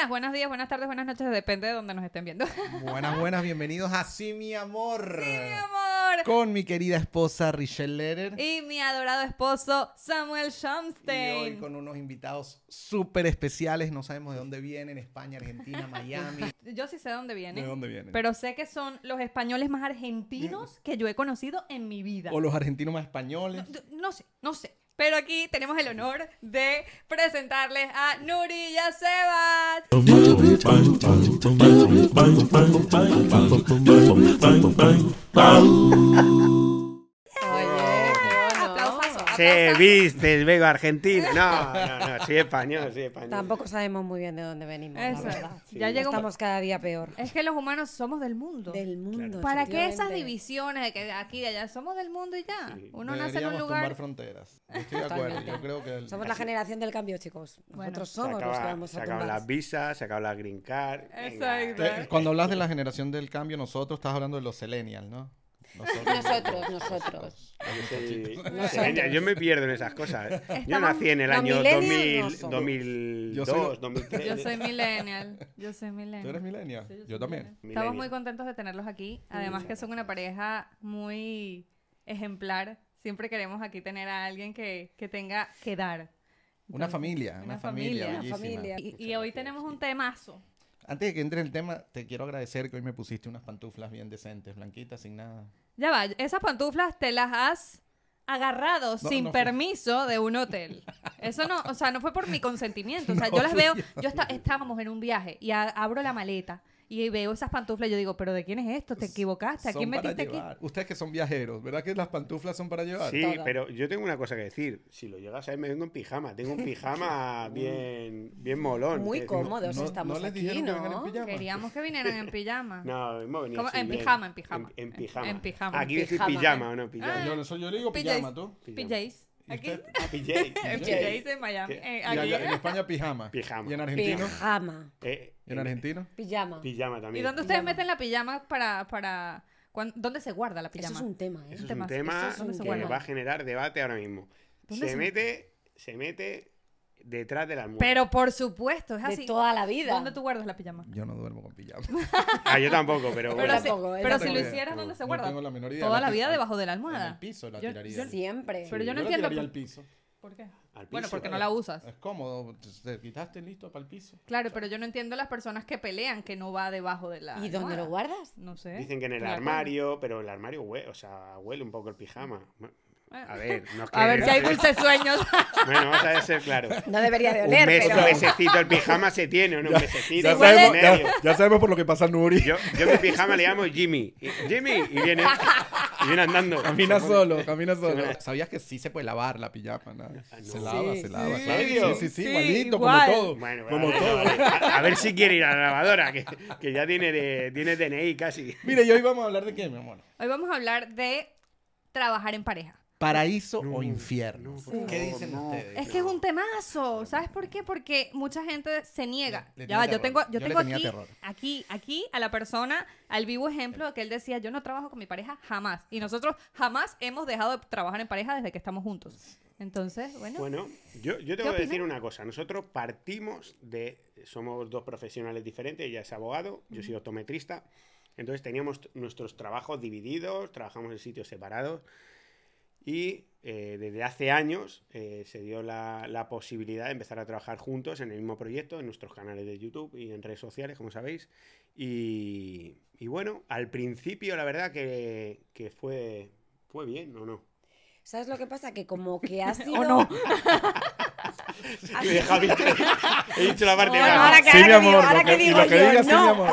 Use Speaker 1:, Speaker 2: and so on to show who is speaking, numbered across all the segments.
Speaker 1: días, buenos días, buenas tardes, buenas noches, depende de donde nos estén viendo.
Speaker 2: Buenas, buenas, bienvenidos a Sí, mi amor.
Speaker 1: Sí, mi amor.
Speaker 2: Con mi querida esposa Richelle Leder.
Speaker 1: Y mi adorado esposo Samuel
Speaker 2: Y hoy con unos invitados súper especiales. No sabemos de dónde vienen, España, Argentina, Miami.
Speaker 1: Yo sí sé dónde vienen.
Speaker 2: ¿De dónde vienen?
Speaker 1: Pero sé que son los españoles más argentinos que yo he conocido en mi vida.
Speaker 2: O los argentinos más españoles.
Speaker 1: No, no sé, no sé. Pero aquí tenemos el honor de presentarles a Nurilla Sebas.
Speaker 3: Se viste el vego argentino. No, no, no, soy español, soy español.
Speaker 4: Tampoco sabemos muy bien de dónde venimos,
Speaker 1: Eso.
Speaker 4: la verdad.
Speaker 1: Ya llegó-
Speaker 4: Estamos cada día peor.
Speaker 1: Es que los humanos somos del mundo.
Speaker 4: Del mundo.
Speaker 1: ¿Para qué esas divisiones de que aquí y de allá somos del mundo y ya?
Speaker 3: Sí.
Speaker 1: Uno nace en un lugar.
Speaker 2: tumbar fronteras. Yo estoy de acuerdo.
Speaker 4: Totalmente.
Speaker 2: Yo creo que... el-
Speaker 4: Somos la generación del cambio, chicos. Nosotros
Speaker 3: Se
Speaker 4: somos los que
Speaker 3: acaba-
Speaker 4: vamos
Speaker 3: se
Speaker 4: a
Speaker 3: acaban
Speaker 4: tumbar.
Speaker 3: las visas, se acaba la green card.
Speaker 1: Exacto.
Speaker 2: Te- Cuando hablas de la generación del cambio, nosotros estás hablando de los millennials, ¿no?
Speaker 4: Nosotros, nosotros.
Speaker 3: Yo soy-
Speaker 4: Nosotros.
Speaker 3: Yo me pierdo en esas cosas. Yo
Speaker 1: Estamos-
Speaker 3: nací en el año
Speaker 4: millennials
Speaker 3: 2000,
Speaker 4: no somos.
Speaker 3: 2002,
Speaker 2: Yo soy-
Speaker 3: 2003.
Speaker 1: Yo soy millennial. Yo soy millennial.
Speaker 2: ¿Tú eres millennial?
Speaker 1: Sí,
Speaker 2: yo también.
Speaker 1: millennial. Estamos muy contentos de tenerlos aquí. Además que son una pareja muy ejemplar. Siempre queremos aquí tener a alguien que, que tenga que dar.
Speaker 2: Una familia, una,
Speaker 1: una
Speaker 2: familia,
Speaker 1: familia.
Speaker 2: bellísima.
Speaker 4: familia.
Speaker 1: Y, y hoy tenemos un temazo.
Speaker 2: Antes de que entre el tema, te quiero agradecer que hoy me pusiste unas pantuflas bien decentes, blanquitas, sin nada.
Speaker 1: Ya va, esas pantuflas te las has agarrado
Speaker 2: No,
Speaker 1: sin
Speaker 2: no
Speaker 1: permiso de un hotel. Eso no, o sea, no fue por mi consentimiento. O sea,
Speaker 2: No
Speaker 1: yo las veo,
Speaker 2: yo.
Speaker 1: yo está- estábamos en un viaje y a- abro la maleta y veo esas pantuflas y yo digo, ¿pero de quién es esto? ¿Te equivocaste? ¿A
Speaker 2: Son
Speaker 1: quién
Speaker 2: para
Speaker 1: metiste aquí?
Speaker 2: Ustedes que son viajeros, ¿verdad que las pantuflas son para llevar?
Speaker 3: Sí, pero yo tengo una cosa que decir. Si lo llegas a ver, me vengo en pijama. Tengo un pijama bien, bien molón.
Speaker 4: Muy
Speaker 3: que-
Speaker 4: cómodos
Speaker 2: no-
Speaker 4: estamos
Speaker 2: no les
Speaker 4: aquí,
Speaker 2: dijeron que vengan en
Speaker 4: ¿no?
Speaker 2: pijama.
Speaker 1: Queríamos que vinieran en pijama.
Speaker 3: No, hemos venido
Speaker 1: En pijama, en pijama.
Speaker 3: En, en pijama.
Speaker 1: En pijama.
Speaker 3: Aquí decir
Speaker 4: Pijama.
Speaker 3: pijama o no, pijama.
Speaker 1: Ah.
Speaker 2: Yo, no soy- yo le digo pijama, ¿tú?
Speaker 1: PJs.
Speaker 2: ¿Y
Speaker 1: Aquí.
Speaker 2: usted?
Speaker 3: PJ.
Speaker 1: En
Speaker 3: PJ.
Speaker 1: PJs en Miami. Eh,
Speaker 2: Y allá en España pijama.
Speaker 3: Pijama.
Speaker 2: ¿Y en argentino?
Speaker 4: Pijama.
Speaker 3: Eh,
Speaker 2: ¿Y en argentino?
Speaker 4: Pijama.
Speaker 3: Pijama
Speaker 1: ¿Y
Speaker 3: también.
Speaker 1: dónde ustedes
Speaker 4: Pijama.
Speaker 1: meten la pijama para... para ¿Dónde se guarda la
Speaker 4: Eso
Speaker 1: pijama?
Speaker 4: es un tema, ¿eh?
Speaker 3: Eso es un tema
Speaker 1: eso es un
Speaker 3: que va a generar debate ahora mismo.
Speaker 1: ¿Dónde
Speaker 3: Se
Speaker 1: se-
Speaker 3: mete, se mete detrás de la almohada.
Speaker 1: Pero por supuesto, es
Speaker 4: De
Speaker 1: así.
Speaker 4: toda la vida.
Speaker 1: ¿Dónde tú guardas la pijama?
Speaker 2: Yo no duermo con pijama.
Speaker 3: Ah, yo tampoco, pero,
Speaker 1: Pero,
Speaker 3: bueno.
Speaker 1: si,
Speaker 4: tampoco, ¿eh?
Speaker 1: pero
Speaker 4: No
Speaker 1: si lo hicieras,
Speaker 2: No
Speaker 1: ¿dónde se
Speaker 2: no
Speaker 1: guarda?
Speaker 2: tengo la menor idea.
Speaker 1: Toda la
Speaker 2: pi-
Speaker 1: vida debajo de la
Speaker 2: En
Speaker 1: almohada.
Speaker 2: el piso la
Speaker 1: Yo-
Speaker 2: tiraría.
Speaker 1: yo-
Speaker 4: Siempre.
Speaker 1: Pero yo no
Speaker 2: la
Speaker 1: entiendo
Speaker 2: tiraría
Speaker 1: por-
Speaker 2: al piso.
Speaker 1: ¿Por qué?
Speaker 3: Al
Speaker 1: Bueno,
Speaker 3: piso.
Speaker 1: porque no la usas.
Speaker 2: Es cómodo. Te quitaste listo para el piso.
Speaker 1: Claro, pero yo no entiendo las personas que pelean que no va debajo de la
Speaker 4: ¿Y dónde lo
Speaker 1: almohada.
Speaker 4: guardas?
Speaker 1: No sé.
Speaker 3: Dicen que en el
Speaker 1: de
Speaker 3: armario, pero el armario huele, o sea, huele un poco el pijama. A ver, no es que-
Speaker 1: A ver si hay dulces sueños.
Speaker 3: Bueno, vamos a ser claro.
Speaker 4: No debería de
Speaker 3: Un
Speaker 4: oler,
Speaker 3: mes,
Speaker 4: pero...
Speaker 3: un mesecito el pijama se tiene, ¿o no? Un mesecito,
Speaker 1: Ya sabemos-
Speaker 3: mes
Speaker 2: ya sabemos por lo que pasa Nuri.
Speaker 3: Yo, yo mi pijama le llamo Jimmy. Y- Jimmy, y viene, y viene andando.
Speaker 2: Camina solo, camina solo. ¿Sabías que sí se puede lavar la pijama? no?
Speaker 3: Ah, no.
Speaker 2: Se lava,
Speaker 4: Sí,
Speaker 2: se lava.
Speaker 3: sí.
Speaker 2: claro. Sí, sí, sí,
Speaker 1: Sí,
Speaker 2: igualito,
Speaker 1: igual.
Speaker 2: como todo.
Speaker 3: Bueno,
Speaker 2: como
Speaker 3: vale,
Speaker 2: todo.
Speaker 3: vale. A, a ver si quiere ir a la lavadora, que, que ya tiene, de, tiene DNI casi.
Speaker 2: Mire, y hoy vamos a hablar de qué, mi amor.
Speaker 1: Hoy vamos a hablar de trabajar en pareja.
Speaker 2: ¿Paraíso
Speaker 3: No,
Speaker 2: o infierno?
Speaker 3: no,
Speaker 2: ¿Qué dicen
Speaker 3: no.
Speaker 2: ustedes?
Speaker 1: Es que es un temazo, ¿sabes por qué? Porque mucha gente se niega.
Speaker 2: Le- le
Speaker 1: ya va, yo tengo, yo tengo aquí,
Speaker 2: terror.
Speaker 1: aquí, aquí a la persona, al vivo ejemplo que él decía, yo no trabajo con mi pareja jamás. Y nosotros jamás hemos dejado de trabajar en pareja desde que estamos juntos. Entonces, bueno,
Speaker 3: Bueno, yo, yo
Speaker 1: ¿Qué
Speaker 3: tengo que decir una cosa. Nosotros partimos de. Somos dos profesionales diferentes. Ella es abogado, yo soy optometrista. Entonces teníamos nuestros trabajos divididos, trabajamos en sitios separados. Y eh, desde hace años eh, se dio la, la posibilidad de empezar a trabajar juntos en el mismo proyecto, en nuestros canales de YouTube y en redes sociales, como sabéis. Y, y bueno, al principio la verdad que, que fue, fue bien, ¿o no?
Speaker 4: ¿Sabes lo que pasa? Que como que ha sido...
Speaker 1: ¿O no?
Speaker 3: He dicho la parte
Speaker 4: Bueno, ahora que,
Speaker 2: Sí, mi
Speaker 4: ahora que digo, ahora que digo
Speaker 2: lo que
Speaker 4: yo,
Speaker 2: digas, sí, mi
Speaker 4: no.
Speaker 2: amor.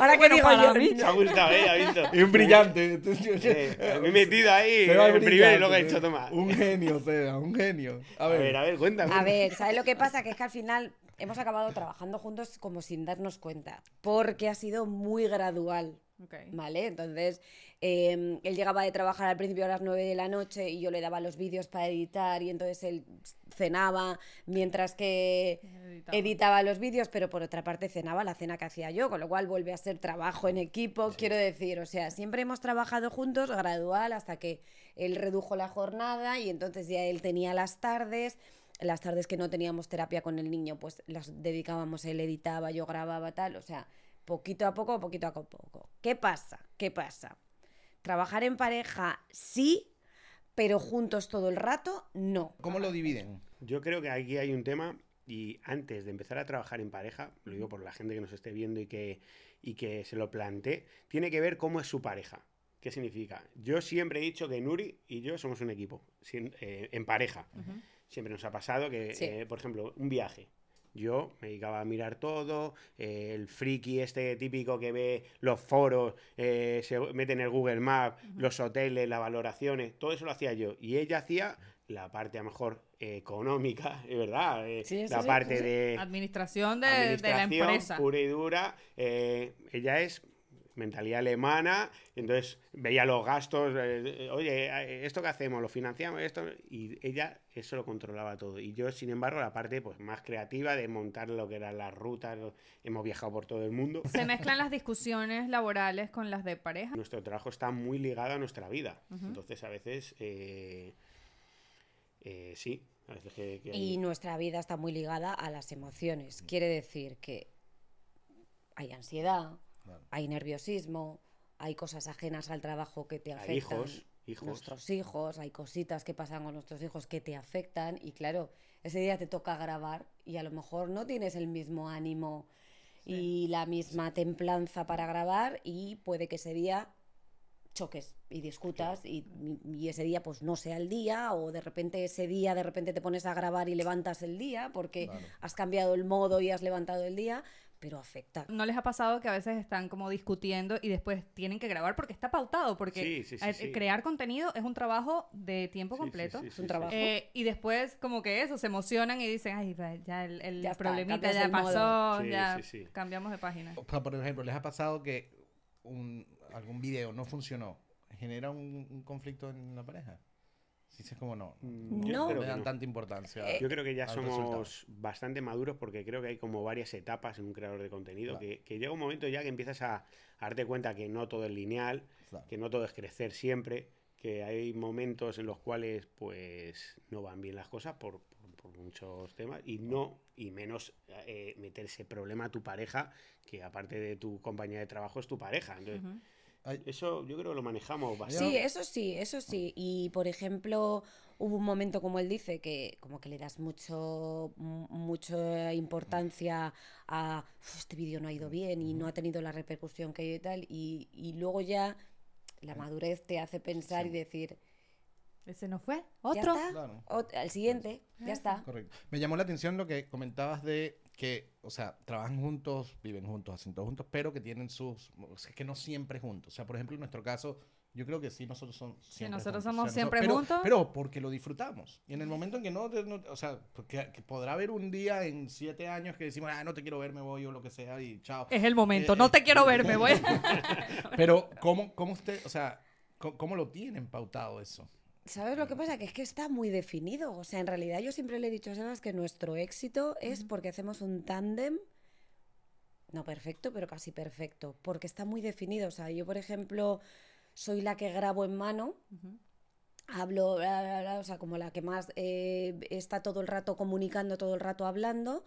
Speaker 4: Ahora que
Speaker 1: Bueno,
Speaker 4: digo yo,
Speaker 1: mí.
Speaker 3: Me ha gustado, ¿eh? ¿Ha visto?
Speaker 2: Es un brillante.
Speaker 3: Eh, me he metido ahí
Speaker 2: Se va
Speaker 3: en primero y luego he hecho toma.
Speaker 2: Un genio, o sea, un genio. A
Speaker 3: A
Speaker 2: ver,
Speaker 3: ver, a ver, cuéntame.
Speaker 4: A ver, ¿sabes lo que pasa? Que es que al final hemos acabado trabajando juntos como sin darnos cuenta, porque ha sido muy gradual.
Speaker 1: Ok.
Speaker 4: ¿Vale? Entonces, eh, él llegaba de trabajar al principio a las 9 de la noche y yo le daba los vídeos para editar y entonces él cenaba mientras que
Speaker 1: Editaba.
Speaker 4: editaba los vídeos, pero por otra parte cenaba la cena que hacía yo, con lo cual vuelve a ser trabajo en equipo, quiero decir, o sea, siempre hemos trabajado juntos, gradual, hasta que él redujo la jornada y entonces ya él tenía las tardes las tardes que no teníamos terapia con el niño, pues las dedicábamos, él editaba, yo grababa tal, o sea, poquito a poco, poquito a poco. ¿Qué pasa? ¿Qué pasa? Trabajar en pareja sí, pero juntos todo el rato no.
Speaker 2: ¿Cómo lo dividen?
Speaker 3: Yo creo que aquí hay un tema y antes de empezar a trabajar en pareja, lo digo por la gente que nos esté viendo y que, y que se lo plantee, tiene que ver cómo es su pareja. ¿Qué significa? Yo siempre he dicho que Nuri y yo somos un equipo, sin- eh, en pareja. Siempre nos ha pasado que,
Speaker 4: Sí.
Speaker 3: eh, por ejemplo, un viaje. Yo me dedicaba a mirar todo, eh, el friki este típico que ve los foros, eh, se mete en el Google Maps, los hoteles, las valoraciones, todo eso lo hacía yo. Y ella hacía la parte a lo mejor económica, es verdad, eh,
Speaker 4: Sí, sí,
Speaker 3: la
Speaker 4: sí,
Speaker 3: parte
Speaker 4: sí, sí.
Speaker 3: de
Speaker 1: Administración de, de la
Speaker 3: administración
Speaker 1: empresa.
Speaker 3: pura y dura. ella es mentalidad alemana, entonces veía los gastos, eh, eh, oye, eh, esto que hacemos, lo financiamos, esto, y ella eso lo controlaba todo. Y yo, sin embargo, la parte pues más creativa de montar lo que eran las rutas, lo- hemos viajado por todo el mundo.
Speaker 1: Se mezclan las discusiones laborales con las de pareja.
Speaker 3: Nuestro trabajo está muy ligado a nuestra vida. Entonces, a veces, eh, eh, sí, a veces que... que hay-
Speaker 4: Y nuestra vida está muy ligada a las emociones. Quiere decir que hay ansiedad, Hay nerviosismo, hay cosas ajenas al trabajo que te
Speaker 3: Hay
Speaker 4: afectan.
Speaker 3: hijos, hijos.
Speaker 4: Nuestros hijos, hay cositas que pasan con nuestros hijos que te afectan y claro, ese día te toca grabar y a lo mejor no tienes el mismo ánimo y la misma templanza para grabar y puede que ese día choques y discutas y, y ese día pues no sea el día o de repente ese día de repente te pones a grabar y levantas el día porque
Speaker 2: Claro.
Speaker 4: has cambiado el modo y has levantado el día, pero afecta.
Speaker 1: ¿No les ha pasado que a veces están como discutiendo y después tienen que grabar porque está pautado? Porque
Speaker 3: Sí, sí, sí,
Speaker 1: eh,
Speaker 3: sí.
Speaker 1: crear contenido es un trabajo de tiempo
Speaker 3: Sí, sí,
Speaker 1: completo.
Speaker 3: sí,
Speaker 4: Es un trabajo.
Speaker 1: Eh, y después como que eso, se emocionan y dicen, ay, va, ya el, el
Speaker 4: Ya está,
Speaker 1: problemita
Speaker 4: cambias
Speaker 1: ya
Speaker 4: el modo".
Speaker 1: pasó,
Speaker 3: Sí,
Speaker 1: ya
Speaker 3: sí, sí.
Speaker 1: cambiamos de página.
Speaker 2: O sea, por ejemplo, ¿les ha pasado que un- algún video no funcionó? ¿Genera un, un conflicto en la pareja? Si es como no.
Speaker 3: Mm,
Speaker 4: yo
Speaker 2: No
Speaker 4: creo
Speaker 2: le
Speaker 3: que
Speaker 2: dan
Speaker 3: no.
Speaker 2: tanta importancia.
Speaker 4: Eh,
Speaker 3: Yo creo que ya somos
Speaker 2: resultado.
Speaker 3: bastante maduros porque creo que hay como varias etapas en un creador de contenido,
Speaker 2: Claro.
Speaker 3: que, que llega un momento ya que empiezas a, a darte cuenta que no todo es lineal,
Speaker 2: Claro.
Speaker 3: que no todo es crecer siempre, que hay momentos en los cuales pues no van bien las cosas por, por- por muchos temas y no, y menos eh, meter ese problema a tu pareja, que aparte de tu compañía de trabajo es tu pareja. Entonces,
Speaker 1: Ujú.
Speaker 2: Ay,
Speaker 3: eso yo creo que lo manejamos bastante.
Speaker 4: Sí, eso sí, eso sí. Y por ejemplo, hubo un momento, como él dice, que como que le das mucho, mu- mucha importancia a "Uf, este vídeo no ha ido bien y no ha tenido la repercusión que y tal. Y, y luego ya la madurez te hace pensar
Speaker 2: Sí.
Speaker 4: y decir,
Speaker 1: Ese no fue,
Speaker 4: ya
Speaker 1: otro.
Speaker 4: está,
Speaker 2: Claro.
Speaker 4: ot- siguiente, ya está.
Speaker 2: Correcto. Me llamó la atención lo que comentabas de que, o sea, trabajan juntos, viven juntos, hacen todo juntos, pero que tienen sus, o sea, que no siempre juntos. O sea, por ejemplo, en nuestro caso, yo creo que sí, nosotros somos siempre
Speaker 1: nosotros
Speaker 2: juntos.
Speaker 1: somos
Speaker 2: O sea,
Speaker 1: siempre
Speaker 2: pero-
Speaker 1: juntos.
Speaker 2: Pero porque lo disfrutamos. Y en el momento en que no, o sea, porque que podrá haber un día en siete años que decimos, ah, no te quiero ver, me voy o lo que sea y chao.
Speaker 1: Es el momento,
Speaker 2: Eh,
Speaker 1: no
Speaker 2: eh,
Speaker 1: te quiero ver, me voy.
Speaker 2: Pero, ¿cómo, cómo usted, o sea, cómo, cómo lo tienen pautado eso?
Speaker 4: ¿Sabes lo que pasa? Que es que está muy definido. O sea, en realidad yo siempre le he dicho a Sebas que nuestro éxito es porque hacemos un tándem, no perfecto, pero casi perfecto, porque está muy definido. O sea, yo, por ejemplo, soy la que grabo en mano, hablo, bla, bla, bla, o sea, como la que más eh, está todo el rato comunicando, todo el rato hablando,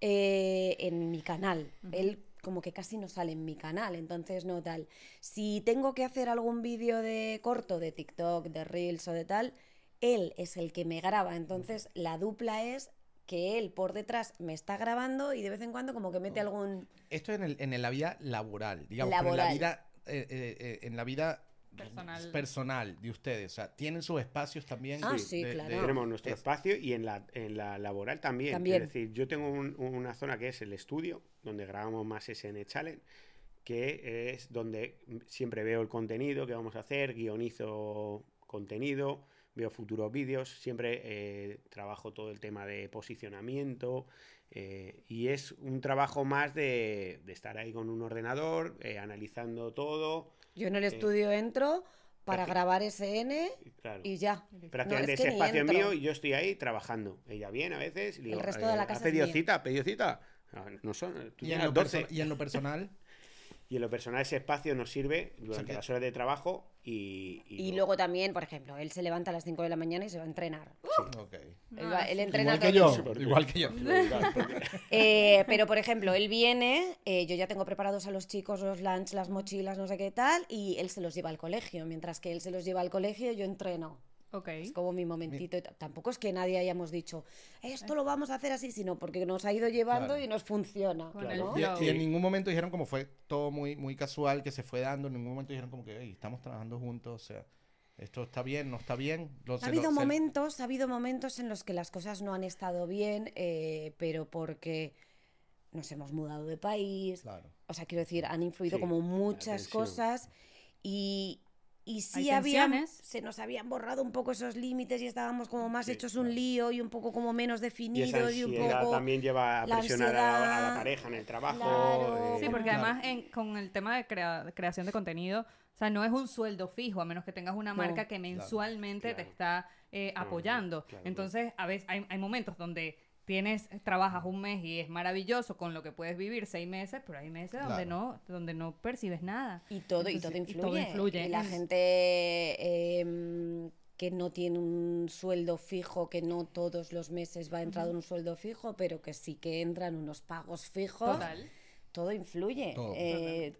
Speaker 4: eh, en mi canal. Él como que casi no sale en mi canal, entonces no tal. Si tengo que hacer algún vídeo de corto, de TikTok, de Reels o de tal, él es el que me graba, entonces la dupla es que él por detrás me está grabando y de vez en cuando como que mete algún...
Speaker 2: Esto en, el, en la vida laboral, digamos, pero en la vida, eh, eh, eh, en la vida
Speaker 1: Personal.
Speaker 2: personal de ustedes. O sea, tienen sus espacios también.
Speaker 4: Ah,
Speaker 2: de-
Speaker 4: sí,
Speaker 2: de-
Speaker 4: claro.
Speaker 2: de-
Speaker 3: Tenemos nuestro
Speaker 2: es-
Speaker 3: espacio y en la, en la laboral también.
Speaker 4: También.
Speaker 3: Es decir, yo tengo un- una zona que es el estudio, donde grabamos más SN Challenge, que es donde siempre veo el contenido que vamos a hacer, guionizo contenido, veo futuros vídeos, siempre eh, trabajo todo el tema de posicionamiento. eh, y es un trabajo más de, de estar ahí con un ordenador, eh, analizando todo.
Speaker 4: Yo en el estudio entro para grabar SN
Speaker 3: y Claro.
Speaker 4: y ya.
Speaker 3: Prácticamente
Speaker 4: No, es
Speaker 3: ese
Speaker 4: que
Speaker 3: espacio es mío y yo estoy ahí trabajando. Ella viene a veces y le digo,
Speaker 4: El resto de la
Speaker 3: "Eh,
Speaker 4: casa
Speaker 3: ¿has
Speaker 4: es
Speaker 3: pedido
Speaker 4: mío".
Speaker 3: cita? ¿Pedido cita? Ah, No son, tú
Speaker 2: y, en lo
Speaker 3: 12.
Speaker 2: perso- y en lo personal,
Speaker 3: Y en lo personal ese espacio nos sirve durante las horas de trabajo y...
Speaker 4: Y luego también, por ejemplo, él se levanta a las 5 de la mañana y se va a entrenar.
Speaker 2: Ok.
Speaker 4: Él, va-
Speaker 1: Ah,
Speaker 4: él
Speaker 1: sí.
Speaker 4: entrena
Speaker 2: Igual que yo, igual que yo.
Speaker 4: Eh, pero, por ejemplo, él viene, eh, yo ya tengo preparados a los chicos los lunch, las mochilas, no sé qué tal, y él se los lleva al colegio. Mientras que él se los lleva al colegio, yo entreno.
Speaker 1: Ok.
Speaker 4: Es como mi momentito. t- Tampoco es que nadie hayamos dicho, esto lo vamos a hacer así, sino porque nos ha ido llevando
Speaker 2: Claro.
Speaker 4: y nos funciona.
Speaker 3: Claro.
Speaker 1: el
Speaker 2: Y, y en ningún momento dijeron como fue todo muy, muy casual que se fue dando, en ningún momento dijeron como que "Ey, estamos trabajando juntos, o sea, esto está bien, no está bien. Lo-
Speaker 4: Ha
Speaker 2: se
Speaker 4: habido
Speaker 2: lo- se-
Speaker 4: momentos, ha habido momentos en los que las cosas no han estado bien, eh, pero porque nos hemos mudado de país,
Speaker 2: Claro.
Speaker 4: o sea, quiero decir, han influido
Speaker 3: Sí,
Speaker 4: como muchas cosas y, y sí habían, se nos habían borrado un poco esos límites y estábamos como más
Speaker 3: Sí,
Speaker 4: hechos un lío y un poco como menos
Speaker 3: Y esa
Speaker 4: definidos y, un
Speaker 3: ansiedad
Speaker 4: poco...
Speaker 3: también lleva a
Speaker 4: la
Speaker 3: presionar a la, a la
Speaker 4: ansiedad,
Speaker 3: pareja en el trabajo.
Speaker 4: claro.
Speaker 3: eh,
Speaker 1: Sí, porque
Speaker 2: Claro.
Speaker 1: además en- con el tema de crea- creación de contenido, o sea, no es un sueldo fijo, a menos que tengas una
Speaker 4: No.
Speaker 1: marca que mensualmente te
Speaker 3: Claro.
Speaker 1: está eh, apoyando.
Speaker 3: claro, claro.
Speaker 1: Entonces, a veces hay, hay momentos donde tienes, trabajas un mes y es maravilloso con lo que puedes vivir seis meses, pero hay meses donde
Speaker 2: Claro.
Speaker 1: no, donde no percibes nada.
Speaker 4: Y todo, y todo
Speaker 1: y
Speaker 4: influye.
Speaker 1: todo influye.
Speaker 4: Y la gente em, que no tiene un sueldo fijo, que no todos los meses va entrado un sueldo fijo, pero que sí que entran unos pagos fijos,
Speaker 1: Total.
Speaker 4: todo influye.
Speaker 2: Todo.
Speaker 4: Eh,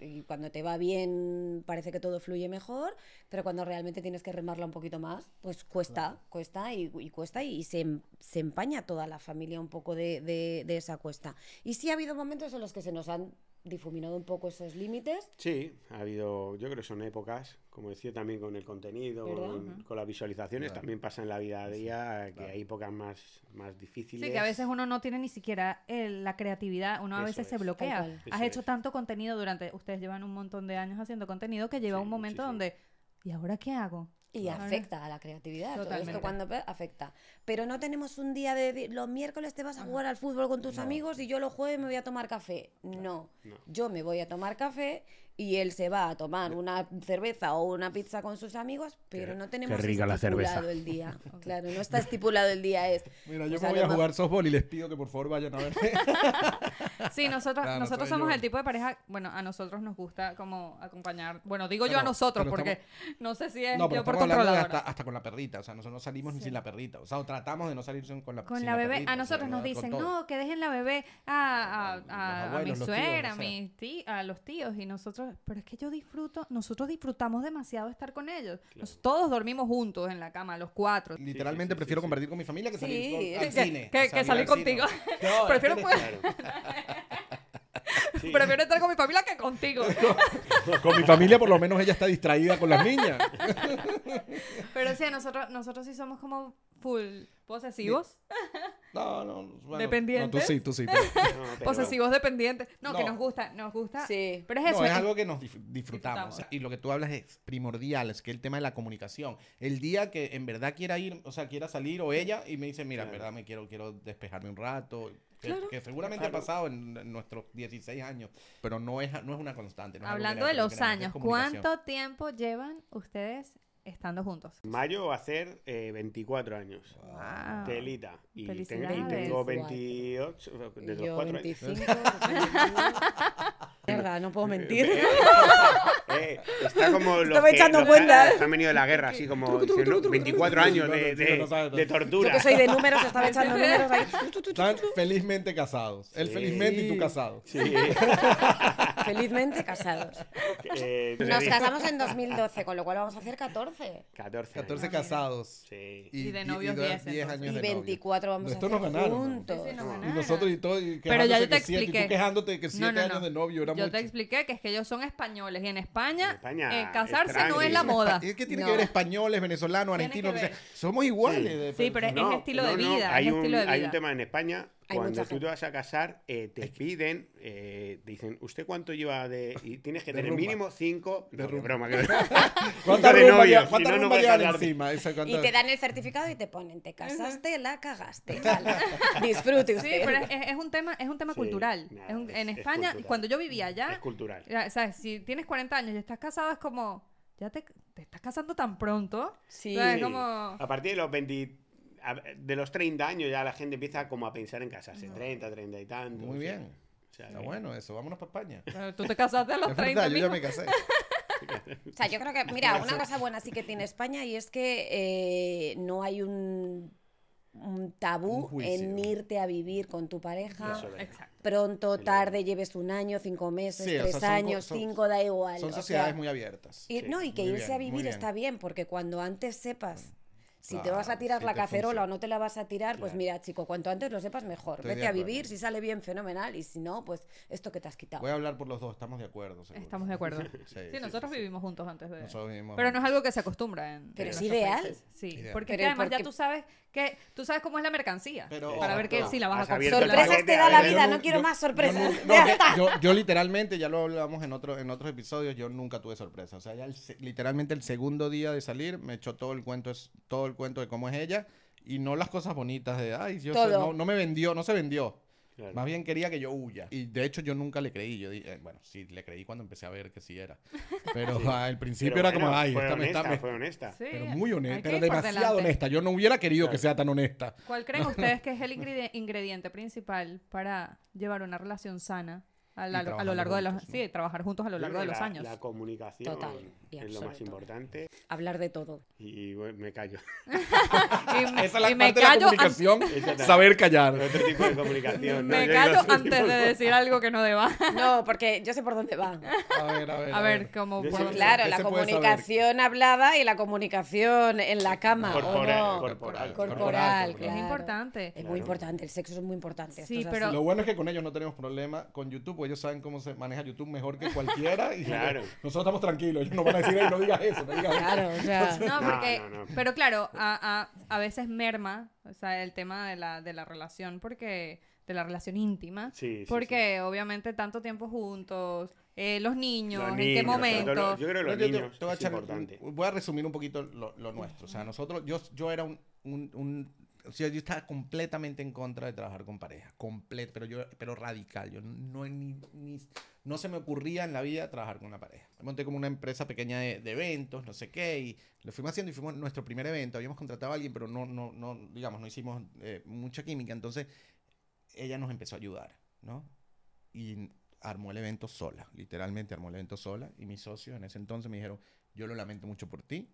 Speaker 4: y cuando te va bien parece que todo fluye mejor, pero cuando realmente tienes que remarla un poquito más, pues cuesta, cuesta y, y cuesta y se, em- se empaña toda la familia un poco de, de- de esa cuesta. Y sí ha habido momentos en los que se nos han difuminado un poco esos límites.
Speaker 3: Sí, ha habido, yo creo que son épocas, como decía también con el contenido, con, con las visualizaciones,
Speaker 2: Claro.
Speaker 3: también pasa en la vida a día, que
Speaker 2: Claro.
Speaker 3: hay épocas más, más difíciles.
Speaker 1: Sí, que a veces uno no tiene ni siquiera el- la creatividad, uno a
Speaker 3: Eso
Speaker 1: veces se
Speaker 3: es.
Speaker 1: bloquea.
Speaker 4: Tal cual.
Speaker 1: Has
Speaker 3: Eso
Speaker 1: hecho
Speaker 3: es.
Speaker 1: tanto contenido durante, ustedes llevan un montón de años haciendo contenido que llega
Speaker 3: Sí,
Speaker 1: un momento
Speaker 3: muchísimo.
Speaker 1: donde, ¿y ahora qué hago?
Speaker 4: Y
Speaker 1: Claro.
Speaker 4: afecta a la creatividad. Todo esto cuando afecta. Pero no tenemos un día de los miércoles te vas a jugar al fútbol con tus
Speaker 2: No.
Speaker 4: amigos y yo los jueves me voy a tomar café. No.
Speaker 3: No.
Speaker 4: Yo me voy a tomar café y él se va a tomar una cerveza o una pizza con sus amigos, pero
Speaker 3: Qué-
Speaker 4: no tenemos
Speaker 3: la
Speaker 4: estipulado
Speaker 3: cerveza.
Speaker 4: el día. Claro, no está estipulado el día. Es,
Speaker 2: Mira, yo me
Speaker 4: a
Speaker 2: voy a jugar softball y les pido que por favor vayan a verme.
Speaker 1: Sí, nosotros,
Speaker 2: Claro,
Speaker 1: nosotros somos
Speaker 2: yo.
Speaker 1: el tipo de pareja, bueno, a nosotros nos gusta como acompañar, bueno, digo yo a nosotros porque no sé si es
Speaker 2: no, pero
Speaker 1: yo por controladora.
Speaker 2: hasta, hasta con la perrita. O sea, nosotros no salimos ni sin la perrita. O sea, o tratamos de no salir con la
Speaker 1: Con
Speaker 2: sin
Speaker 1: la bebé,
Speaker 2: perrita,
Speaker 1: a
Speaker 2: o sea,
Speaker 1: nosotros nos dicen, no, que dejen la bebé a, a, a- a mi
Speaker 2: tíos,
Speaker 1: suegra,
Speaker 2: o
Speaker 1: a,
Speaker 2: sea.
Speaker 1: mis tí- a los tíos, y nosotros, pero es que yo disfruto, nosotros disfrutamos demasiado estar con ellos. Nos- todos dormimos juntos en la cama, los cuatro.
Speaker 2: Literalmente
Speaker 3: sí, sí,
Speaker 2: prefiero
Speaker 3: sí.
Speaker 2: compartir con mi familia que salir
Speaker 4: Sí,
Speaker 2: con, al
Speaker 1: que-
Speaker 2: cine.
Speaker 1: que- salir contigo.
Speaker 2: No,
Speaker 1: Prefiero
Speaker 3: Sí.
Speaker 1: Prefiero estar con mi familia que contigo.
Speaker 2: Con mi familia por lo menos ella está distraída con las niñas.
Speaker 1: pero sí, nosotros, nosotros sí somos como full posesivos.
Speaker 2: No, no. Bueno,
Speaker 1: Dependientes.
Speaker 2: No, tú sí, tú sí. pero-
Speaker 3: No, pero-
Speaker 1: Posesivos dependientes. No, que
Speaker 2: No.
Speaker 1: nos gusta, nos gusta.
Speaker 4: Sí.
Speaker 1: Pero es eso.
Speaker 2: no, es
Speaker 1: es-
Speaker 2: algo que nos dif- disfrutamos.
Speaker 1: Disfrutamos.
Speaker 2: o sea, y lo que tú hablas es primordial, es que el tema de la comunicación. El día que en verdad quiera ir, o sea, quiera salir o ella y me dice, mira, en verdad me quiero, quiero despejarme un rato. Que,
Speaker 4: Claro.
Speaker 2: que seguramente ha pasado en, en nuestros 16 años, pero no es, no es una constante. es
Speaker 1: Hablando de los años. ¿cuánto tiempo llevan ustedes estando juntos?
Speaker 3: Mayo va a hacer eh, 24 años.
Speaker 1: Wow.
Speaker 3: Telita. Y, ten- y tengo 28, de los
Speaker 4: yo
Speaker 3: 4 años.
Speaker 4: 25. Mierda, no puedo mentir.
Speaker 3: Eh, está como los
Speaker 4: Estaba
Speaker 3: que,
Speaker 4: echando
Speaker 3: los que
Speaker 4: cuentas.
Speaker 3: han venido de la guerra, así como diciendo 24 años de, de- de
Speaker 4: Yo
Speaker 3: tortura.
Speaker 4: que soy de números, estaba echando números ahí.
Speaker 2: Están felizmente casados. Él felizmente y tú casado.
Speaker 3: Sí.
Speaker 4: Felizmente casados.
Speaker 3: Eh,
Speaker 4: Nos casamos en 2012, con lo cual vamos a hacer 14.
Speaker 3: 14.
Speaker 2: 14
Speaker 3: años.
Speaker 2: casados.
Speaker 3: Sí.
Speaker 1: Y de novios 10
Speaker 2: 10
Speaker 1: entonces.
Speaker 2: años
Speaker 4: Y
Speaker 2: de novio.
Speaker 4: 24 vamos
Speaker 2: Esto
Speaker 4: a
Speaker 2: nos
Speaker 4: hacer
Speaker 2: ganaron, ¿no?
Speaker 4: juntos.
Speaker 1: Sí, sí, nos
Speaker 3: No.
Speaker 2: Y
Speaker 1: ganaron.
Speaker 2: nosotros y todo. Y
Speaker 1: Pero ya
Speaker 2: quejándose
Speaker 1: yo te
Speaker 2: que siete, y
Speaker 1: expliqué.
Speaker 2: tú quejándote que
Speaker 1: No,
Speaker 2: 7
Speaker 1: no,
Speaker 2: años
Speaker 1: no.
Speaker 2: de novio era
Speaker 1: Yo
Speaker 2: mucho.
Speaker 1: te expliqué que es que ellos son españoles y en España,
Speaker 3: En España
Speaker 1: eh, casarse
Speaker 3: es
Speaker 1: no es la moda.
Speaker 2: Es que tiene
Speaker 4: No.
Speaker 2: que ver españoles, venezolanos, argentinos,
Speaker 1: que
Speaker 2: que. Somos iguales.
Speaker 3: Sí.
Speaker 2: de-
Speaker 1: Sí, pero es-
Speaker 3: No,
Speaker 1: estilo de
Speaker 3: no, no,
Speaker 1: vida,
Speaker 3: Hay
Speaker 1: es
Speaker 3: un,
Speaker 1: estilo de
Speaker 3: hay
Speaker 1: vida.
Speaker 3: un tema en España. Cuando tú te vas a casar, eh, te piden, eh, te dicen, ¿usted cuánto lleva de...? Y tienes que
Speaker 2: De
Speaker 3: tener
Speaker 2: rumba.
Speaker 3: mínimo cinco...
Speaker 2: De
Speaker 3: No,
Speaker 2: rumba.
Speaker 3: broma. que-
Speaker 2: ¿Cuántas
Speaker 3: de
Speaker 2: rumbas
Speaker 3: novios, si
Speaker 2: cuántas
Speaker 3: no, no
Speaker 2: llevan
Speaker 3: casarte.
Speaker 2: encima? Esa,
Speaker 4: Y te dan el certificado y te ponen, te casaste, la cagaste. Vale. Disfrute
Speaker 1: Sí, pero es, es un tema, es un tema
Speaker 3: Sí,
Speaker 1: cultural.
Speaker 3: nada,
Speaker 1: Es un-
Speaker 3: es-
Speaker 1: en
Speaker 3: es
Speaker 1: España,
Speaker 3: cultural.
Speaker 1: cuando yo vivía allá,
Speaker 3: Es cultural.
Speaker 1: ¿sabes? si tienes 40 años y estás casado, es como, ya te, te estás casando tan pronto.
Speaker 4: Sí.
Speaker 1: O sea, es
Speaker 3: Sí.
Speaker 1: como...
Speaker 3: A partir de los 20... De los 30 años ya la gente empieza como a pensar en casarse. 30, 30 y tanto.
Speaker 2: Muy bien.
Speaker 3: O sea,
Speaker 2: Está
Speaker 3: que-
Speaker 2: bueno eso, vámonos para España.
Speaker 1: Pero Tú te casaste a los
Speaker 2: Es
Speaker 1: 30
Speaker 2: verdad, yo ya me casé.
Speaker 4: O sea, yo creo que, mira, una cosa buena sí que tiene España y es que eh, no hay un, un tabú
Speaker 2: Un
Speaker 4: en irte a vivir con tu pareja. Pronto, tarde, lleves un año, cinco meses,
Speaker 2: Sí, o
Speaker 4: tres
Speaker 2: sea, son co-
Speaker 4: años,
Speaker 2: son-
Speaker 4: cinco, da igual.
Speaker 2: Son
Speaker 4: o sea,
Speaker 2: sociedades muy abiertas.
Speaker 4: y,
Speaker 3: Sí,
Speaker 4: no, y que irse
Speaker 2: bien,
Speaker 4: a vivir
Speaker 2: bien.
Speaker 4: está bien, porque cuando antes sepas si te
Speaker 2: Claro,
Speaker 4: vas a tirar
Speaker 2: si
Speaker 4: la cacerola
Speaker 2: funciona.
Speaker 4: o no te la vas a tirar, pues
Speaker 3: Claro.
Speaker 4: mira, chico, cuanto antes lo sepas mejor.
Speaker 2: Estoy
Speaker 4: Vete a vivir, si sale bien, fenomenal, y si no, pues esto que te has quitado.
Speaker 2: Voy a hablar por los dos, estamos de acuerdo. seguro.
Speaker 1: Estamos de acuerdo.
Speaker 2: Sí,
Speaker 1: Sí,
Speaker 2: sí,
Speaker 1: nosotros
Speaker 2: sí, sí.
Speaker 1: vivimos juntos antes de...
Speaker 2: Nosotros vivimos
Speaker 1: Pero no es algo que se acostumbra en
Speaker 4: Pero
Speaker 1: en
Speaker 4: es ideal.
Speaker 1: países. Sí,
Speaker 2: Ideal.
Speaker 1: porque
Speaker 4: Pero
Speaker 1: además
Speaker 4: porque-
Speaker 1: ya tú sabes que tú sabes cómo es la mercancía
Speaker 2: Pero,
Speaker 1: para ver que si la vas a comprar.
Speaker 4: Sorpresas te da la vida,
Speaker 2: Yo
Speaker 4: no quiero más sorpresas.
Speaker 2: Yo, literalmente, ya lo hablamos en, otro, en otros episodios, yo nunca tuve sorpresa. O sea, ya el se- literalmente el segundo día de salir me echó todo el cuento, es, todo el cuento de cómo es ella y no las cosas bonitas de, ay, yo sé, no, no me vendió, no se vendió.
Speaker 3: Claro.
Speaker 2: Más bien quería que yo huya. Y de hecho yo nunca le creí. Yo dije, eh, bueno, sí, le creí cuando empecé a ver que sí era. Pero al principio
Speaker 3: Pero
Speaker 2: era como, ay,
Speaker 3: fue
Speaker 2: esta me
Speaker 3: honesta,
Speaker 2: está... me-
Speaker 3: fue honesta.
Speaker 1: Sí,
Speaker 2: Pero muy honesta, pero demasiado
Speaker 1: delante.
Speaker 2: honesta. Yo no hubiera querido que sea tan honesta.
Speaker 1: ¿Cuál creen ustedes que es el ingredi- ingrediente principal para llevar una relación sana a, la- a lo largo de los
Speaker 2: juntos, ¿no?
Speaker 1: sí, trabajar juntos a lo largo de los
Speaker 3: la-
Speaker 1: años?
Speaker 3: La comunicación
Speaker 4: Total,
Speaker 3: es lo más
Speaker 4: absoluto.
Speaker 3: importante.
Speaker 4: Hablar de todo.
Speaker 3: Y bueno, me callo.
Speaker 1: Y,
Speaker 2: Esa es la
Speaker 1: y me
Speaker 2: parte de la
Speaker 1: callo, an-
Speaker 2: comunicación,
Speaker 3: Exacto.
Speaker 2: saber callar.
Speaker 3: Otro tipo de comunicación. ¿no?
Speaker 1: me callo antes de decir algo que no deba.
Speaker 4: No, porque yo sé por dónde va.
Speaker 2: A ver, a ver.
Speaker 1: A ver, por
Speaker 3: sí,
Speaker 1: dónde-
Speaker 4: Claro,
Speaker 2: ¿Qué
Speaker 4: la comunicación hablada y la comunicación en la cama. ¿o
Speaker 3: Corporal,
Speaker 4: no?
Speaker 3: corporal,
Speaker 4: corporal,
Speaker 2: corporal.
Speaker 1: es
Speaker 4: claro.
Speaker 1: importante.
Speaker 4: Es muy importante, el sexo es muy importante.
Speaker 1: Sí,
Speaker 4: es
Speaker 1: pero-
Speaker 2: Lo bueno es que con ellos no tenemos problema con YouTube, ellos saben cómo se maneja YouTube mejor que cualquiera. Y
Speaker 3: Claro.
Speaker 2: nosotros estamos tranquilos. Ellos no van a decir, "Ey, no digas eso, no digas eso.
Speaker 4: Claro, o sea,
Speaker 1: No,
Speaker 3: No,
Speaker 1: porque,
Speaker 3: no, no.
Speaker 1: pero claro, a, a, a veces merma, o sea, el tema de la, de la relación, porque, de la relación íntima,
Speaker 3: Sí, sí,
Speaker 1: porque obviamente tanto tiempo juntos, eh, los niños,
Speaker 3: Los
Speaker 1: en qué
Speaker 3: niños,
Speaker 1: momento.
Speaker 3: lo- Yo creo que los
Speaker 2: Yo
Speaker 3: niños
Speaker 2: te voy a
Speaker 3: es
Speaker 2: echar-
Speaker 3: importante.
Speaker 2: Voy a resumir un poquito lo, lo nuestro. O sea, nosotros, yo, yo era un, un, un- o sea, yo estaba completamente en contra de trabajar con pareja, completo, pero yo, pero radical. Yo no, ni, ni- no se me ocurría en la vida trabajar con una pareja. Monté como una empresa pequeña de, de eventos, no sé qué, y lo fuimos haciendo y fuimos nuestro primer evento. Habíamos contratado a alguien, pero no, no, no, digamos, no hicimos eh, mucha química. Entonces, ella nos empezó a ayudar, ¿no? Y armó el evento sola, literalmente armó el evento sola. Y mis socios en ese entonces me dijeron, yo lo lamento mucho por ti,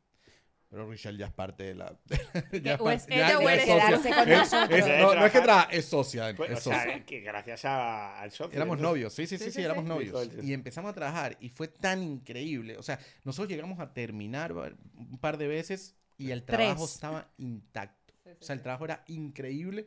Speaker 2: pero Richelle ya es parte de la... ya es
Speaker 1: o es
Speaker 2: parte- ya-
Speaker 1: ella o
Speaker 2: ya
Speaker 1: eres
Speaker 2: es socia.
Speaker 4: quedarse con
Speaker 2: Es-
Speaker 4: nosotros.
Speaker 2: es- no, no es que trabaja, es socia.
Speaker 3: Pues,
Speaker 2: es
Speaker 3: o sea, que gracias a- al socio.
Speaker 2: Éramos
Speaker 3: ¿no?
Speaker 2: novios, sí, sí, sí,
Speaker 1: Sí,
Speaker 2: sí,
Speaker 1: sí,
Speaker 2: éramos
Speaker 1: sí.
Speaker 2: novios. Y empezamos a trabajar y fue tan increíble. O sea, nosotros llegamos a terminar un par de veces y el trabajo
Speaker 4: Tres.
Speaker 2: estaba intacto. O sea, el trabajo era increíble